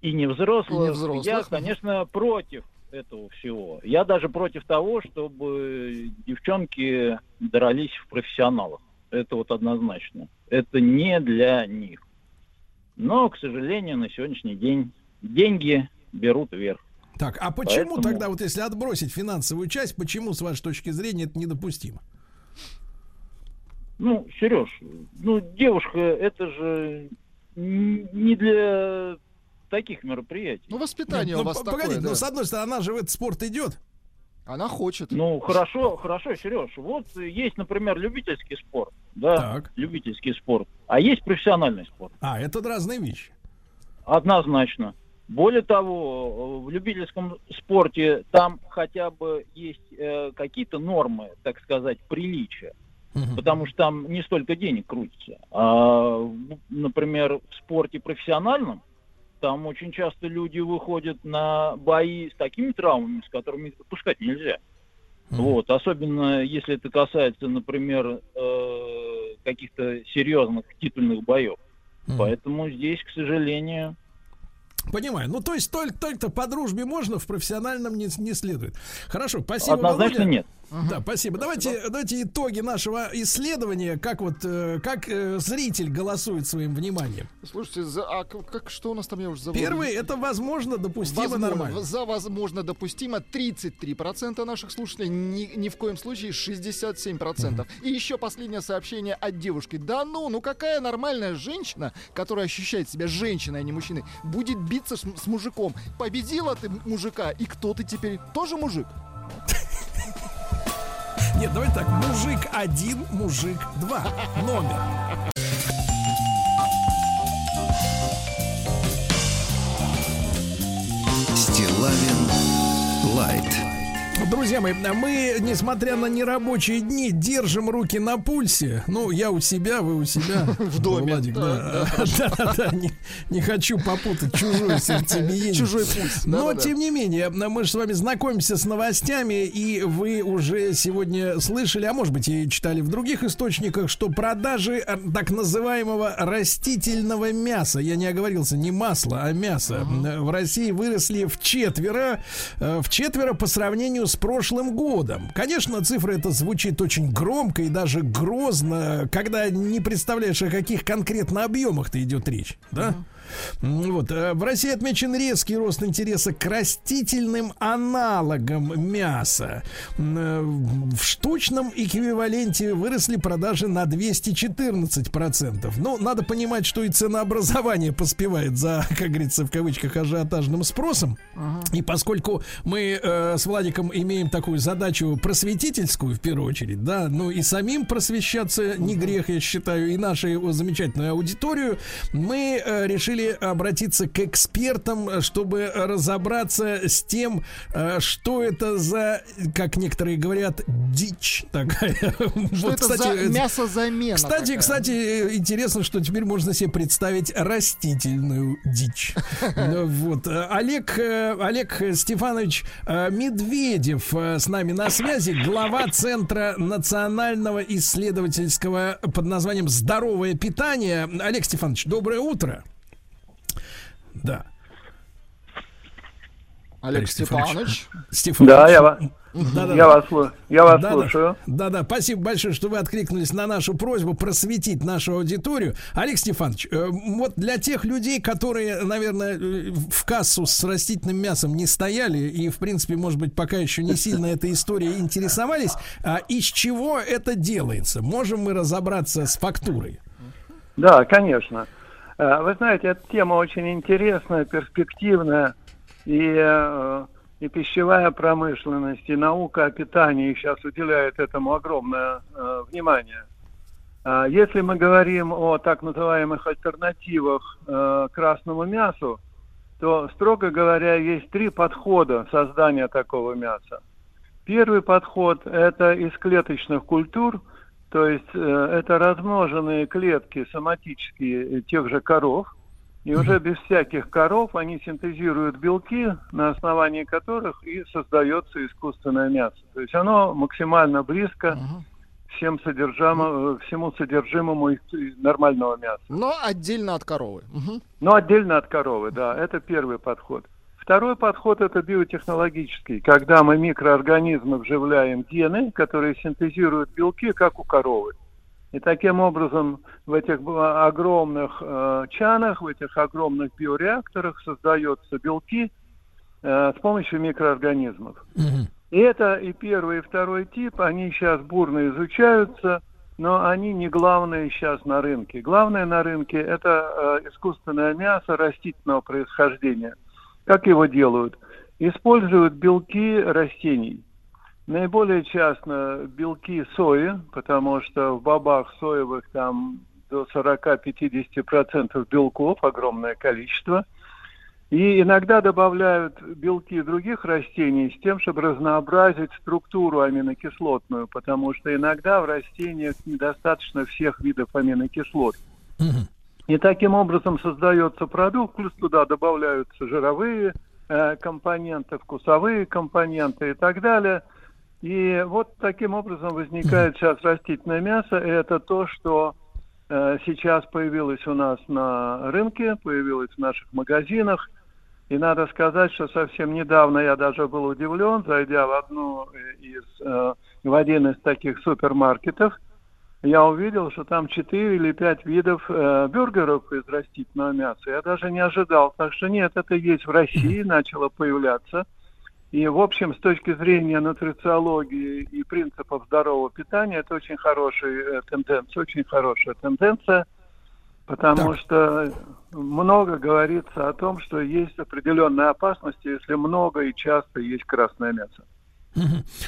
и не взрослых, И не взрослых, я, конечно, против этого всего. Я даже против того, чтобы девчонки дрались в профессионалах. Это вот однозначно. Это не для них. Но, к сожалению, на сегодняшний день деньги берут вверх. Так, а почему Поэтому- тогда, вот если отбросить финансовую часть, почему, с вашей точки зрения, это недопустимо? Ну, Сереж, ну, девушка, это же не для таких мероприятий. Ну, воспитание Ну, у вас п- такое, погодите, да. ну, с одной стороны, она же в этот спорт идет. Она хочет. Ну, хорошо, хорошо, Сереж. Вот э, есть, например, любительский спорт, да, Так. любительский спорт, а есть профессиональный спорт. А, это разные вещи. Однозначно. Более того, э, в любительском спорте там хотя бы есть э, какие-то нормы, так сказать, приличия. Потому что там не столько денег крутится. А, например, в спорте профессиональном, там очень часто люди выходят на бои с такими травмами, с которыми допускать нельзя. Мгм. Вот, особенно если это касается, например, э, каких-то серьезных титульных боев. Мгм. Поэтому здесь, к сожалению, Понимаю. Ну, то есть только, только по дружбе можно, в профессиональном не, не следует. Хорошо, спасибо, однозначно Володя. нет. Да, спасибо. Давайте, давайте итоги нашего исследования, как вот э, как э, зритель голосует своим вниманием. Слушайте, за- а как, что у нас там, я уже забыл? Первый это возможно, допустимо, Возможно, нормально. За возможно допустимо 33% наших слушателей, ни, ни в коем случае 67%. И еще последнее сообщение от девушки. Да ну, ну какая нормальная женщина, которая ощущает себя женщиной, а не мужчиной, будет биться с, с мужиком. Победила ты мужика, и кто ты теперь? Тоже мужик? Нет, давайте так. Мужик один, мужик два. Номер. Стилавин Лайт. Друзья мои, мы, несмотря на нерабочие дни, держим руки на пульсе. Ну, я у себя, вы у себя. В доме. Владик, Да, да. Да, да, не, хочу попутать чужое сердцебиение. Чужой пульс. Но, Да-да-да. тем не менее, мы же с вами знакомимся с новостями, и вы уже сегодня слышали, а может быть и читали в других источниках, что продажи э, так называемого растительного мяса, я не оговорился, не масла, а мяса, э, в России выросли в четверо, э, в четверо по сравнению с прошлым годом. Конечно, цифра эта звучит очень громко и даже грозно, когда не представляешь, о каких конкретно объемах-то идет речь, да? М, Вот. э, В России отмечен резкий рост интереса к растительным аналогам мяса. Э, В штучном эквиваленте выросли продажи на 214%. Но надо понимать, что и ценообразование поспевает за, как говорится, в кавычках, ажиотажным спросом. И поскольку мы э, с Владиком имеем такую задачу просветительскую, в первую очередь, да, ну и самим просвещаться не грех, я считаю, и нашу замечательную аудиторию, мы э, решили обратиться к экспертам, э, чтобы разобраться с тем, э, что это за, как некоторые говорят, дичь такая. Что это за мясозамена Кстати, такая? кстати, э, интересно, что теперь можно себе представить растительную дичь. Ну, Вот. э, Олег, э, Олег Стефанович э, Медведев э, с нами на связи, глава Центра национального исследовательского под названием «Здоровое питание». Олег Стефанович, доброе утро. Да. Олег Степанович. Стефанович. Да, я вас, Да-да-да. я вас, слу- я вас Да-да. слушаю. Да-да, спасибо большое, что вы откликнулись на нашу просьбу просветить нашу аудиторию. Олег Стефанович, э, вот для тех людей, которые, наверное, э, в кассу с растительным мясом не стояли и, в принципе, может быть, пока еще не сильно этой историей интересовались, а из чего это делается? Можем мы разобраться с фактурой? Да, конечно. Э, Вы знаете, эта тема очень интересная, перспективная, и, э, и пищевая промышленность, и наука о питании сейчас уделяет этому огромное э, внимание. А Если мы говорим о так называемых альтернативах красному мясу, то, строго говоря, есть три подхода создания такого мяса. Первый подход – это из клеточных культур, то есть э, это размноженные клетки соматические э, тех же коров, и уже без всяких коров они синтезируют белки, на основании которых и создается искусственное мясо. То есть оно максимально близко всем содержамо- э, всему содержимому нормального мяса. Но отдельно от коровы. Мгм. Но отдельно от коровы, да, это первый подход. Второй подход это биотехнологический, когда мы микроорганизмы вживляем гены, которые синтезируют белки, как у коровы. И таким образом в этих огромных э, чанах, в этих огромных биореакторах создаются белки э, с помощью микроорганизмов. И это и первый, и второй тип, они сейчас бурно изучаются, но они не главные сейчас на рынке. Главное на рынке это э, искусственное мясо растительного происхождения. Как его делают? Используют белки растений. Наиболее часто белки сои, потому что в бобах соевых там до 40-50% белков, огромное количество. И иногда добавляют белки других растений с тем, чтобы разнообразить структуру аминокислотную, потому что иногда в растениях недостаточно всех видов аминокислот. И таким образом создается продукт, плюс туда добавляются жировые э, компоненты, вкусовые компоненты и так далее. И вот таким образом возникает сейчас растительное мясо, и это то, что э, сейчас появилось у нас на рынке, появилось в наших магазинах. И надо сказать, что совсем недавно я даже был удивлен, зайдя в одну э, из э, в один из таких супермаркетов, я увидел, что там 4 или 5 видов э, бюргеров из растительного мяса. Я даже не ожидал. Так что нет, это есть в России, начало появляться. И, в общем, с точки зрения нутрициологии и принципов здорового питания, это очень хорошая э, тенденция, очень хорошая тенденция, потому что много говорится о том, что есть определенная опасность, если много и часто есть красное мясо.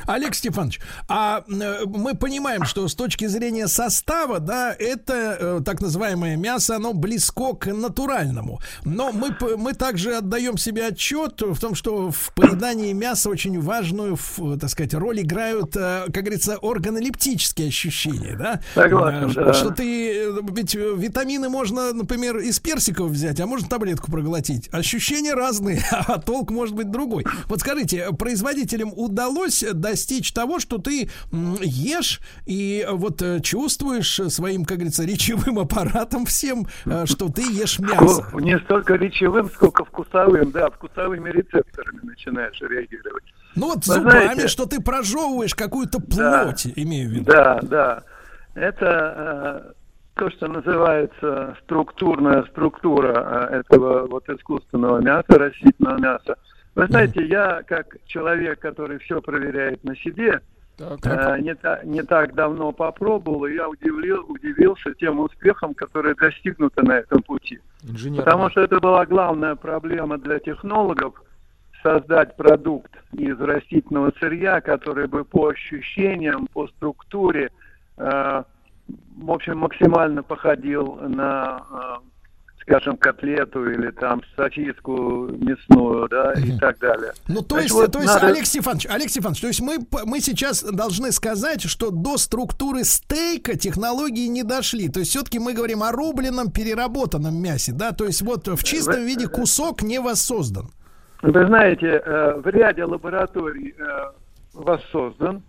Олег Стефанович, а э, мы понимаем, что с точки зрения состава, да, это э, так называемое мясо, оно близко к натуральному. Но мы, мы также отдаем себе отчет в том, что в поедании мяса очень важную, так сказать, роль играют, э, как говорится, органолептические ощущения, да? Согласен, Э, да. Что ты, ведь витамины можно, например, из персиков взять, а можно таблетку проглотить. Ощущения разные, а толк может быть другой. Вот скажите, производителям удалось достичь того, что ты ешь и э, вот э, чувствуешь своим, как говорится, речевым аппаратом всем, э, что ты ешь мясо. Вку- Не столько речевым, сколько вкусовым, да, вкусовыми рецепторами начинаешь реагировать. Ну вот Вы зубами, знаете- что ты прожевываешь какую-то Да. плоть, имею в виду. Да, да. Это э, то, что называется структурная структура этого вот искусственного мяса, растительного мяса. Вы знаете, я как человек, который все проверяет на себе, э, не, та- не так давно попробовал, и я удивил, удивился тем успехом, которые достигнуты на этом пути. Инженер. Потому что это была главная проблема для технологов создать продукт из растительного сырья, который бы по ощущениям, по структуре, э, в общем, максимально походил на, э, скажем, котлету или там сосиску мясную, да, и так далее. Ну, то есть, вот то есть, надо- Алексей Иванович, Алексей Иванович, то есть мы, мы сейчас должны сказать, что до структуры стейка технологии не дошли. То есть все-таки мы говорим о рубленном переработанном мясе, да? То есть вот в чистом виде кусок не воссоздан. Вы знаете, э, в ряде лабораторий э, воссоздан,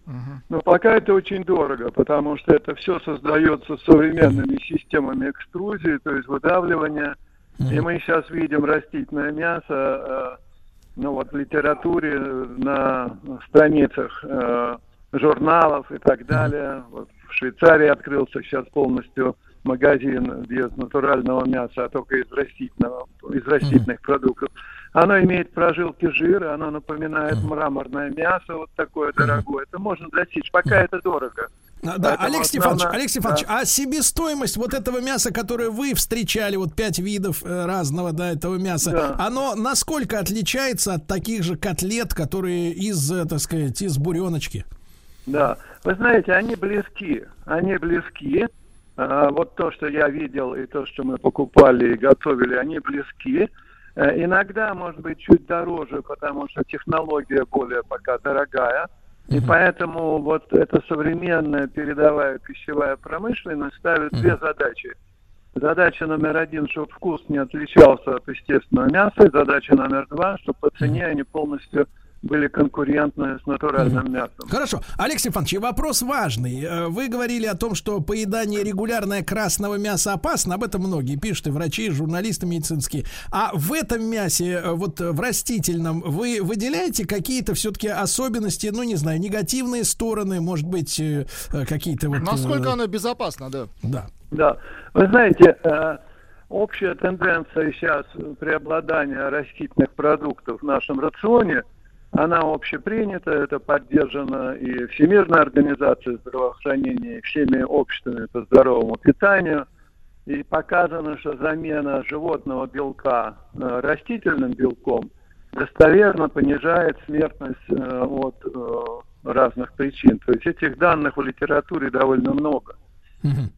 но пока это очень дорого, потому что это все создается современными системами экструзии, то есть выдавливания. И мы сейчас видим растительное мясо, э, ну вот в литературе, на страницах э, журналов и так далее. Вот в Швейцарии открылся сейчас полностью магазин без натурального мяса, а только из растительного, из растительных продуктов. Оно имеет прожилки жира, оно напоминает мраморное мясо, вот такое дорогое. Это можно достичь, пока это дорого. Да, Поэтому Алексей Стефанович, основная- Алексей Стефанович, да. а себестоимость вот этого мяса, которое вы встречали, вот пять видов э, разного, да, этого мяса, Да. оно насколько отличается от таких же котлет, которые из, э, так сказать, из буреночки? Да, вы знаете, они близки, они близки. А, вот то, что я видел, и то, что мы покупали и готовили, они близки. Э, Иногда, может быть, чуть дороже, потому что технология более пока дорогая. И поэтому вот эта современная передовая пищевая промышленность ставит две задачи. Задача номер один, чтобы вкус не отличался от естественного мяса. И задача номер два, чтобы по цене они полностью были конкурентны с натуральным мясом. Хорошо. Алексей Иванович, и вопрос важный. Э, Вы говорили о том, что поедание регулярное красного мяса опасно. Об этом многие пишут, и врачи, и журналисты медицинские. А в этом мясе, э, вот э, в растительном, вы выделяете какие-то все-таки особенности, ну, не знаю, негативные стороны, может быть, какие-то вот... Насколько оно безопасно, да? Да. Да. Вы знаете, общая тенденция сейчас преобладания растительных продуктов в нашем рационе, она общепринята, это поддержано и Всемирной организацией здравоохранения, и всеми обществами по здоровому питанию. И показано, что замена животного белка э, растительным белком достоверно понижает смертность э, от э, разных причин. То есть этих данных в литературе довольно много.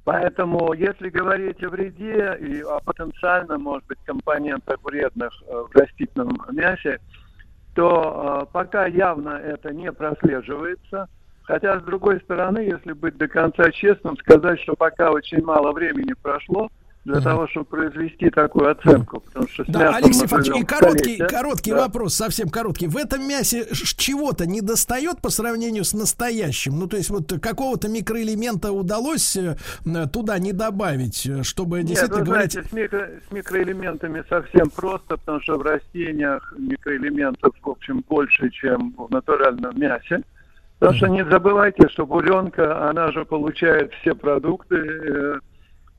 Поэтому, если говорить о вреде и о потенциальном, может быть, компонентах вредных в растительном мясе, то э, пока явно это не прослеживается. Хотя, с другой стороны, если быть до конца честным, сказать, что пока очень мало времени прошло для того, чтобы произвести такую оценку. Потому что Да, Алексей и короткий, столетия. короткий Да. вопрос, совсем короткий. В этом мясе чего-то не достает по сравнению с настоящим? Ну, то есть вот какого-то микроэлемента удалось э, туда не добавить, э, чтобы Нет, действительно вы говорить... знаете, с, микро- с микроэлементами совсем просто, потому что в растениях микроэлементов, в общем, больше, чем в натуральном мясе. Потому что не забывайте, что буренка, она же получает все продукты э,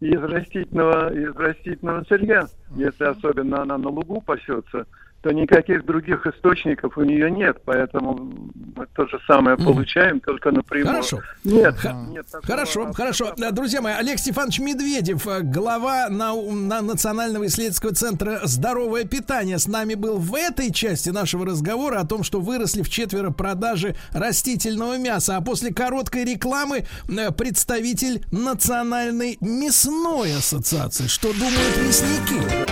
из растительного, из растительного сырья. Если особенно она на лугу пасется, то никаких других источников у нее нет. Поэтому мы то же самое получаем, только напрямую. Хорошо. Нет, Х- нет Хорошо, хорошо. Друзья мои, Алексей Стефанович Медведев, э, глава нау- на Национального исследовательского центра «Здоровое питание» с нами был в этой части нашего разговора о том, что выросли в четверо продажи растительного мяса. А после короткой рекламы э, представитель Национальной мясной ассоциации. Что думают мясники?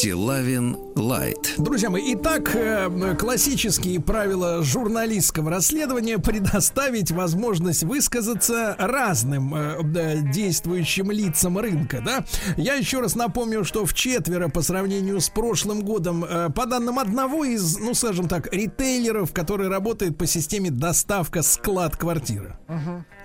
Стилавин Лайт. Друзья мои, итак, э, классические правила журналистского расследования предоставить возможность высказаться разным э, да, действующим лицам рынка, да? Я еще раз напомню, что в четверо по сравнению с прошлым годом, э, по данным одного из, ну, скажем так, ритейлеров, который работает по системе доставка склад квартира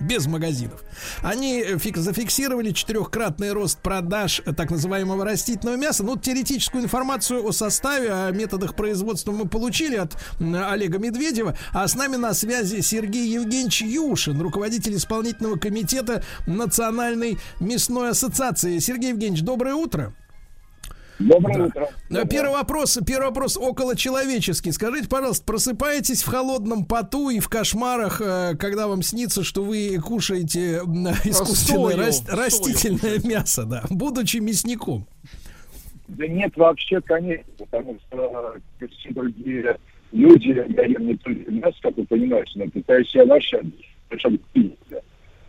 без магазинов. Они фик- зафиксировали четырехкратный рост продаж э, так называемого растительного мяса. Ну, теоретически техническую информацию о составе, о методах производства мы получили от Олега Медведева. А с нами на связи Сергей Евгеньевич Юшин, руководитель исполнительного комитета Национальной мясной ассоциации. Сергей Евгеньевич, доброе утро. Доброе да. утро. Доброе. Первый вопрос, первый вопрос около человеческий. Скажите, пожалуйста, просыпаетесь в холодном поту и в кошмарах, э, когда вам снится, что вы кушаете искусственное рас, растительное сою. мясо, да, будучи мясником? Да нет, вообще, конечно, потому что э, все другие люди, я ем не только мясо, как вы понимаете, но питаюсь я вообще, причем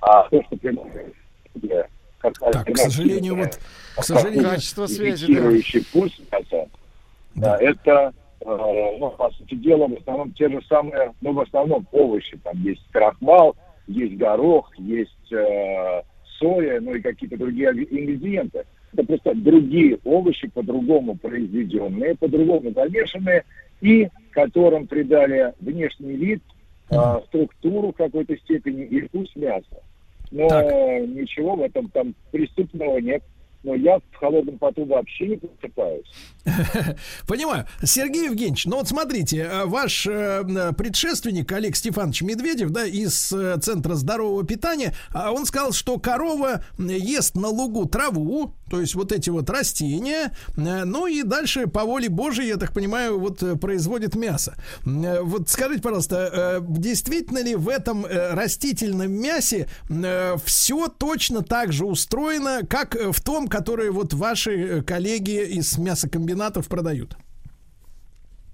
а то, что предлагаю, так, к сожалению, вот, к сожалению... Качество связи, да. вкус мяса, да. это, э, ну, по сути дела, в основном те же самые, ну, в основном овощи. Там есть крахмал, есть горох, есть э, соя, ну и какие-то другие ингредиенты. Это просто другие овощи, по-другому произведенные, по-другому замешанные, и которым придали внешний вид, э, структуру в какой-то степени и вкус мяса. Но так. ничего в этом там преступного нет но я в холодном поту вообще не просыпаюсь. Понимаю. Сергей Евгеньевич, ну вот смотрите, э, ваш э, предшественник Олег Стефанович Медведев, да, из э, Центра здорового питания, а он сказал, что корова ест на лугу траву, то есть вот эти вот растения, ну и дальше по воле Божией, я так понимаю, вот производит мясо. Вот скажите, пожалуйста, действительно ли в этом растительном мясе все точно так же устроено, как в том, которые вот ваши э, коллеги из мясокомбинатов продают?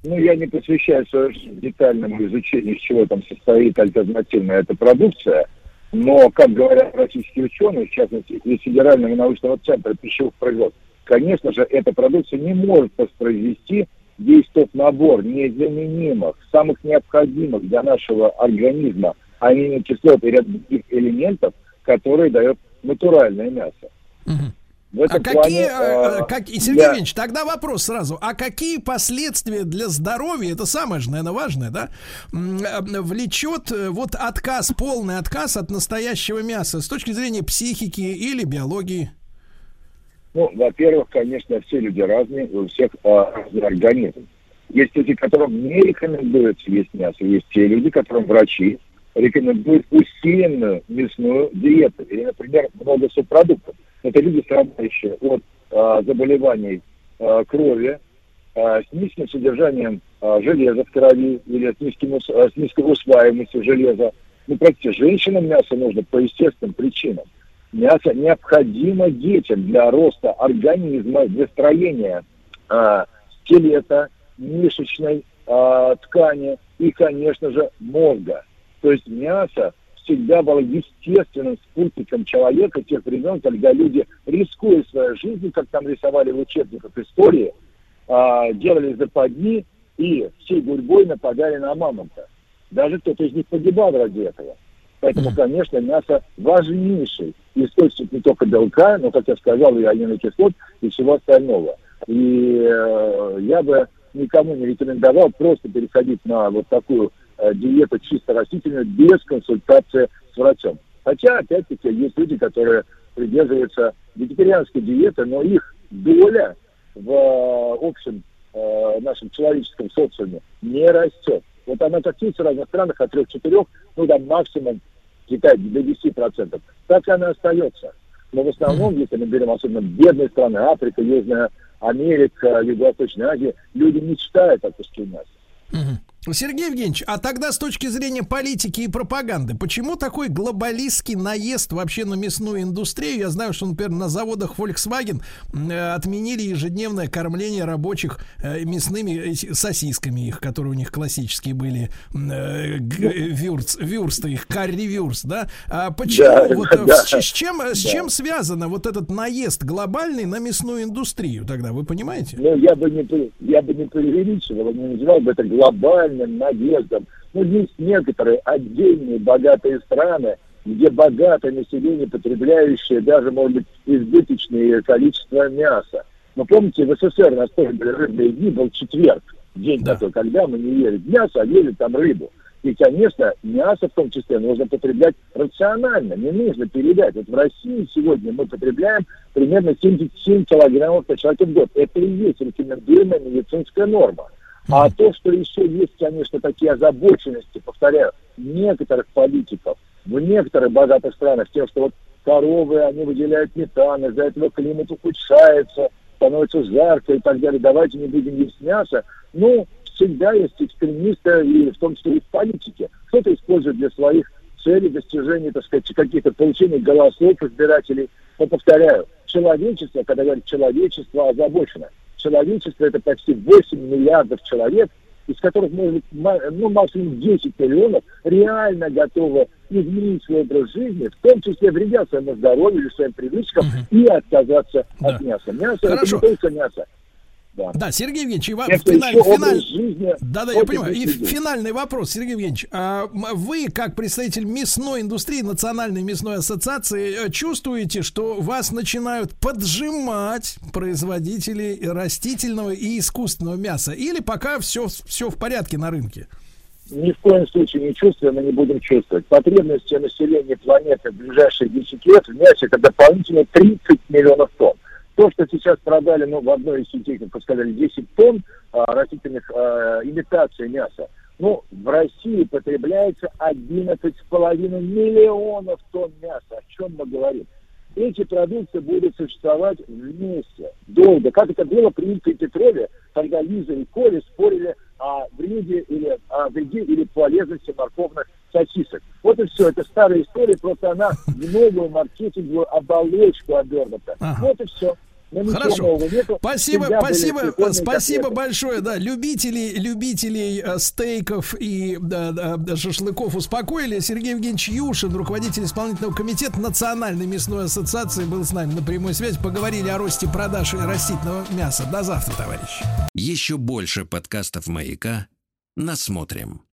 Ну, я не посвящаю свою детальному изучению, из чего там состоит альтернативная эта продукция, но, как говорят российские ученые, в частности, из Федерального научного центра пищевых производств, конечно же, эта продукция не может воспроизвести весь тот набор незаменимых, самых необходимых для нашего организма аминокислот и ряд других элементов, которые дает натуральное мясо. Угу. В этом а плане, какие, э, как, Сергей. Евгеньевич, тогда вопрос сразу. А какие последствия для здоровья, это самое же, наверное, важное, да, влечет вот отказ, полный отказ от настоящего мяса с точки зрения психики или биологии? Ну, во-первых, конечно, все люди разные, у всех а, разный организм. Есть люди, которым не рекомендуется есть мясо, есть те люди, которым врачи рекомендуют усиленную мясную диету или, например, много субпродуктов. Это люди, страдающие от а, заболеваний а, крови, а, с низким содержанием а, железа в крови или с, низким, а, с низкой усваиваемостью железа. Ну, простите, женщинам мясо нужно по естественным причинам. Мясо необходимо детям для роста организма, для строения а, скелета, мышечной а, ткани и, конечно же, мозга. То есть мясо всегда было естественным спутником человека тех времен, когда люди, рискуя своей жизнью, как там рисовали в учебниках истории, а, делали западни и всей гурьбой нападали на мамонта. Даже кто-то из них погибал ради этого. Поэтому, конечно, мясо важнейший источник не только белка, но, как я сказал, и аминокислот, и всего остального. И э, я бы никому не рекомендовал просто переходить на вот такую диета чисто растительная без консультации с врачом. Хотя, опять-таки, есть люди, которые придерживаются вегетарианской диеты, но их доля в э, общем э, нашем человеческом социуме не растет. Вот она коснется в разных странах от 3-4, ну там максимум Китай до 10%. Так она остается. Но в основном, если мы берем особенно бедные страны, Африка, Южная Америка, Юго-Восточная Азия, люди мечтают о куске мяса. Сергей Евгеньевич, а тогда с точки зрения политики и пропаганды, почему такой глобалистский наезд вообще на мясную индустрию? Я знаю, что, например, на заводах Volkswagen э, отменили ежедневное кормление рабочих э, мясными сосисками их, которые у них классические были, э, вюрц, вюрсты их, карри-вюрст, да? А почему, да, вот, да, с, с, чем, да. с чем связано вот этот наезд глобальный на мясную индустрию тогда, вы понимаете? Ну, я бы не, я бы не преувеличивал, не называл бы это глобально глобальным надеждам. Но есть некоторые отдельные богатые страны, где богатое население, потребляющее даже, может быть, избыточное количество мяса. Но помните, в СССР на тоже были рыбные дни, был четверг, день да. такой, когда мы не ели мясо, а ели там рыбу. И, конечно, мясо в том числе нужно потреблять рационально, не нужно передать. Вот в России сегодня мы потребляем примерно 77 килограммов на человека в год. Это и есть рекомендуемая медицинская норма. А то, что еще есть, конечно, такие озабоченности, повторяю, некоторых политиков в некоторых богатых странах тем, что вот коровы, они выделяют метан, из-за этого климат ухудшается, становится жарко и так далее. Давайте не будем есть мясо. Ну, всегда есть экстремисты, и в том числе и в политике. Кто-то использует для своих целей достижения, так сказать, каких-то получений голосов избирателей. Но повторяю, человечество, когда говорят человечество, озабочено. Человечество это почти 8 миллиардов человек, из которых, может быть, ну, максимум 10 миллионов реально готовы изменить свой образ жизни, в том числе вредя своему здоровью или своим привычкам, угу. и отказаться да. от мяса. Мясо Хорошо. это не только мясо. Да. да, Сергей Евгеньевич, и вам финаль, финаль... да, да, я понимаю. И финальный вопрос, Сергей Евгеньевич, а вы, как представитель мясной индустрии, Национальной мясной ассоциации, э, чувствуете, что вас начинают поджимать производители растительного и искусственного мяса? Или пока все, все в порядке на рынке? Ни в коем случае не чувствуем и не будем чувствовать. Потребности населения планеты в ближайшие 10 лет в мясе это дополнительно 30 миллионов тонн. То, что сейчас продали, ну, в одной из сетей, как вы сказали, 10 тонн а, растительных а, имитаций мяса, ну, в России потребляется 11,5 миллионов тонн мяса. О чем мы говорим? Эти продукты будут существовать вместе, долго. Как это было при Петрове, когда Лиза и Коля спорили о вреде или о вреде или полезности морковных сосисок. Вот и все. Это старая история, просто она в новую маркетинговую оболочку обернута. Ага. Вот и все. Хорошо. Нету. Спасибо, спасибо, спасибо большое. Да, любителей, любителей э, стейков и да, да, шашлыков успокоили. Сергей Евгеньевич Юшин, руководитель исполнительного комитета Национальной мясной ассоциации, был с нами на прямой связи. Поговорили о росте продаж растительного мяса. До завтра, товарищи. Еще больше подкастов маяка. Насмотрим.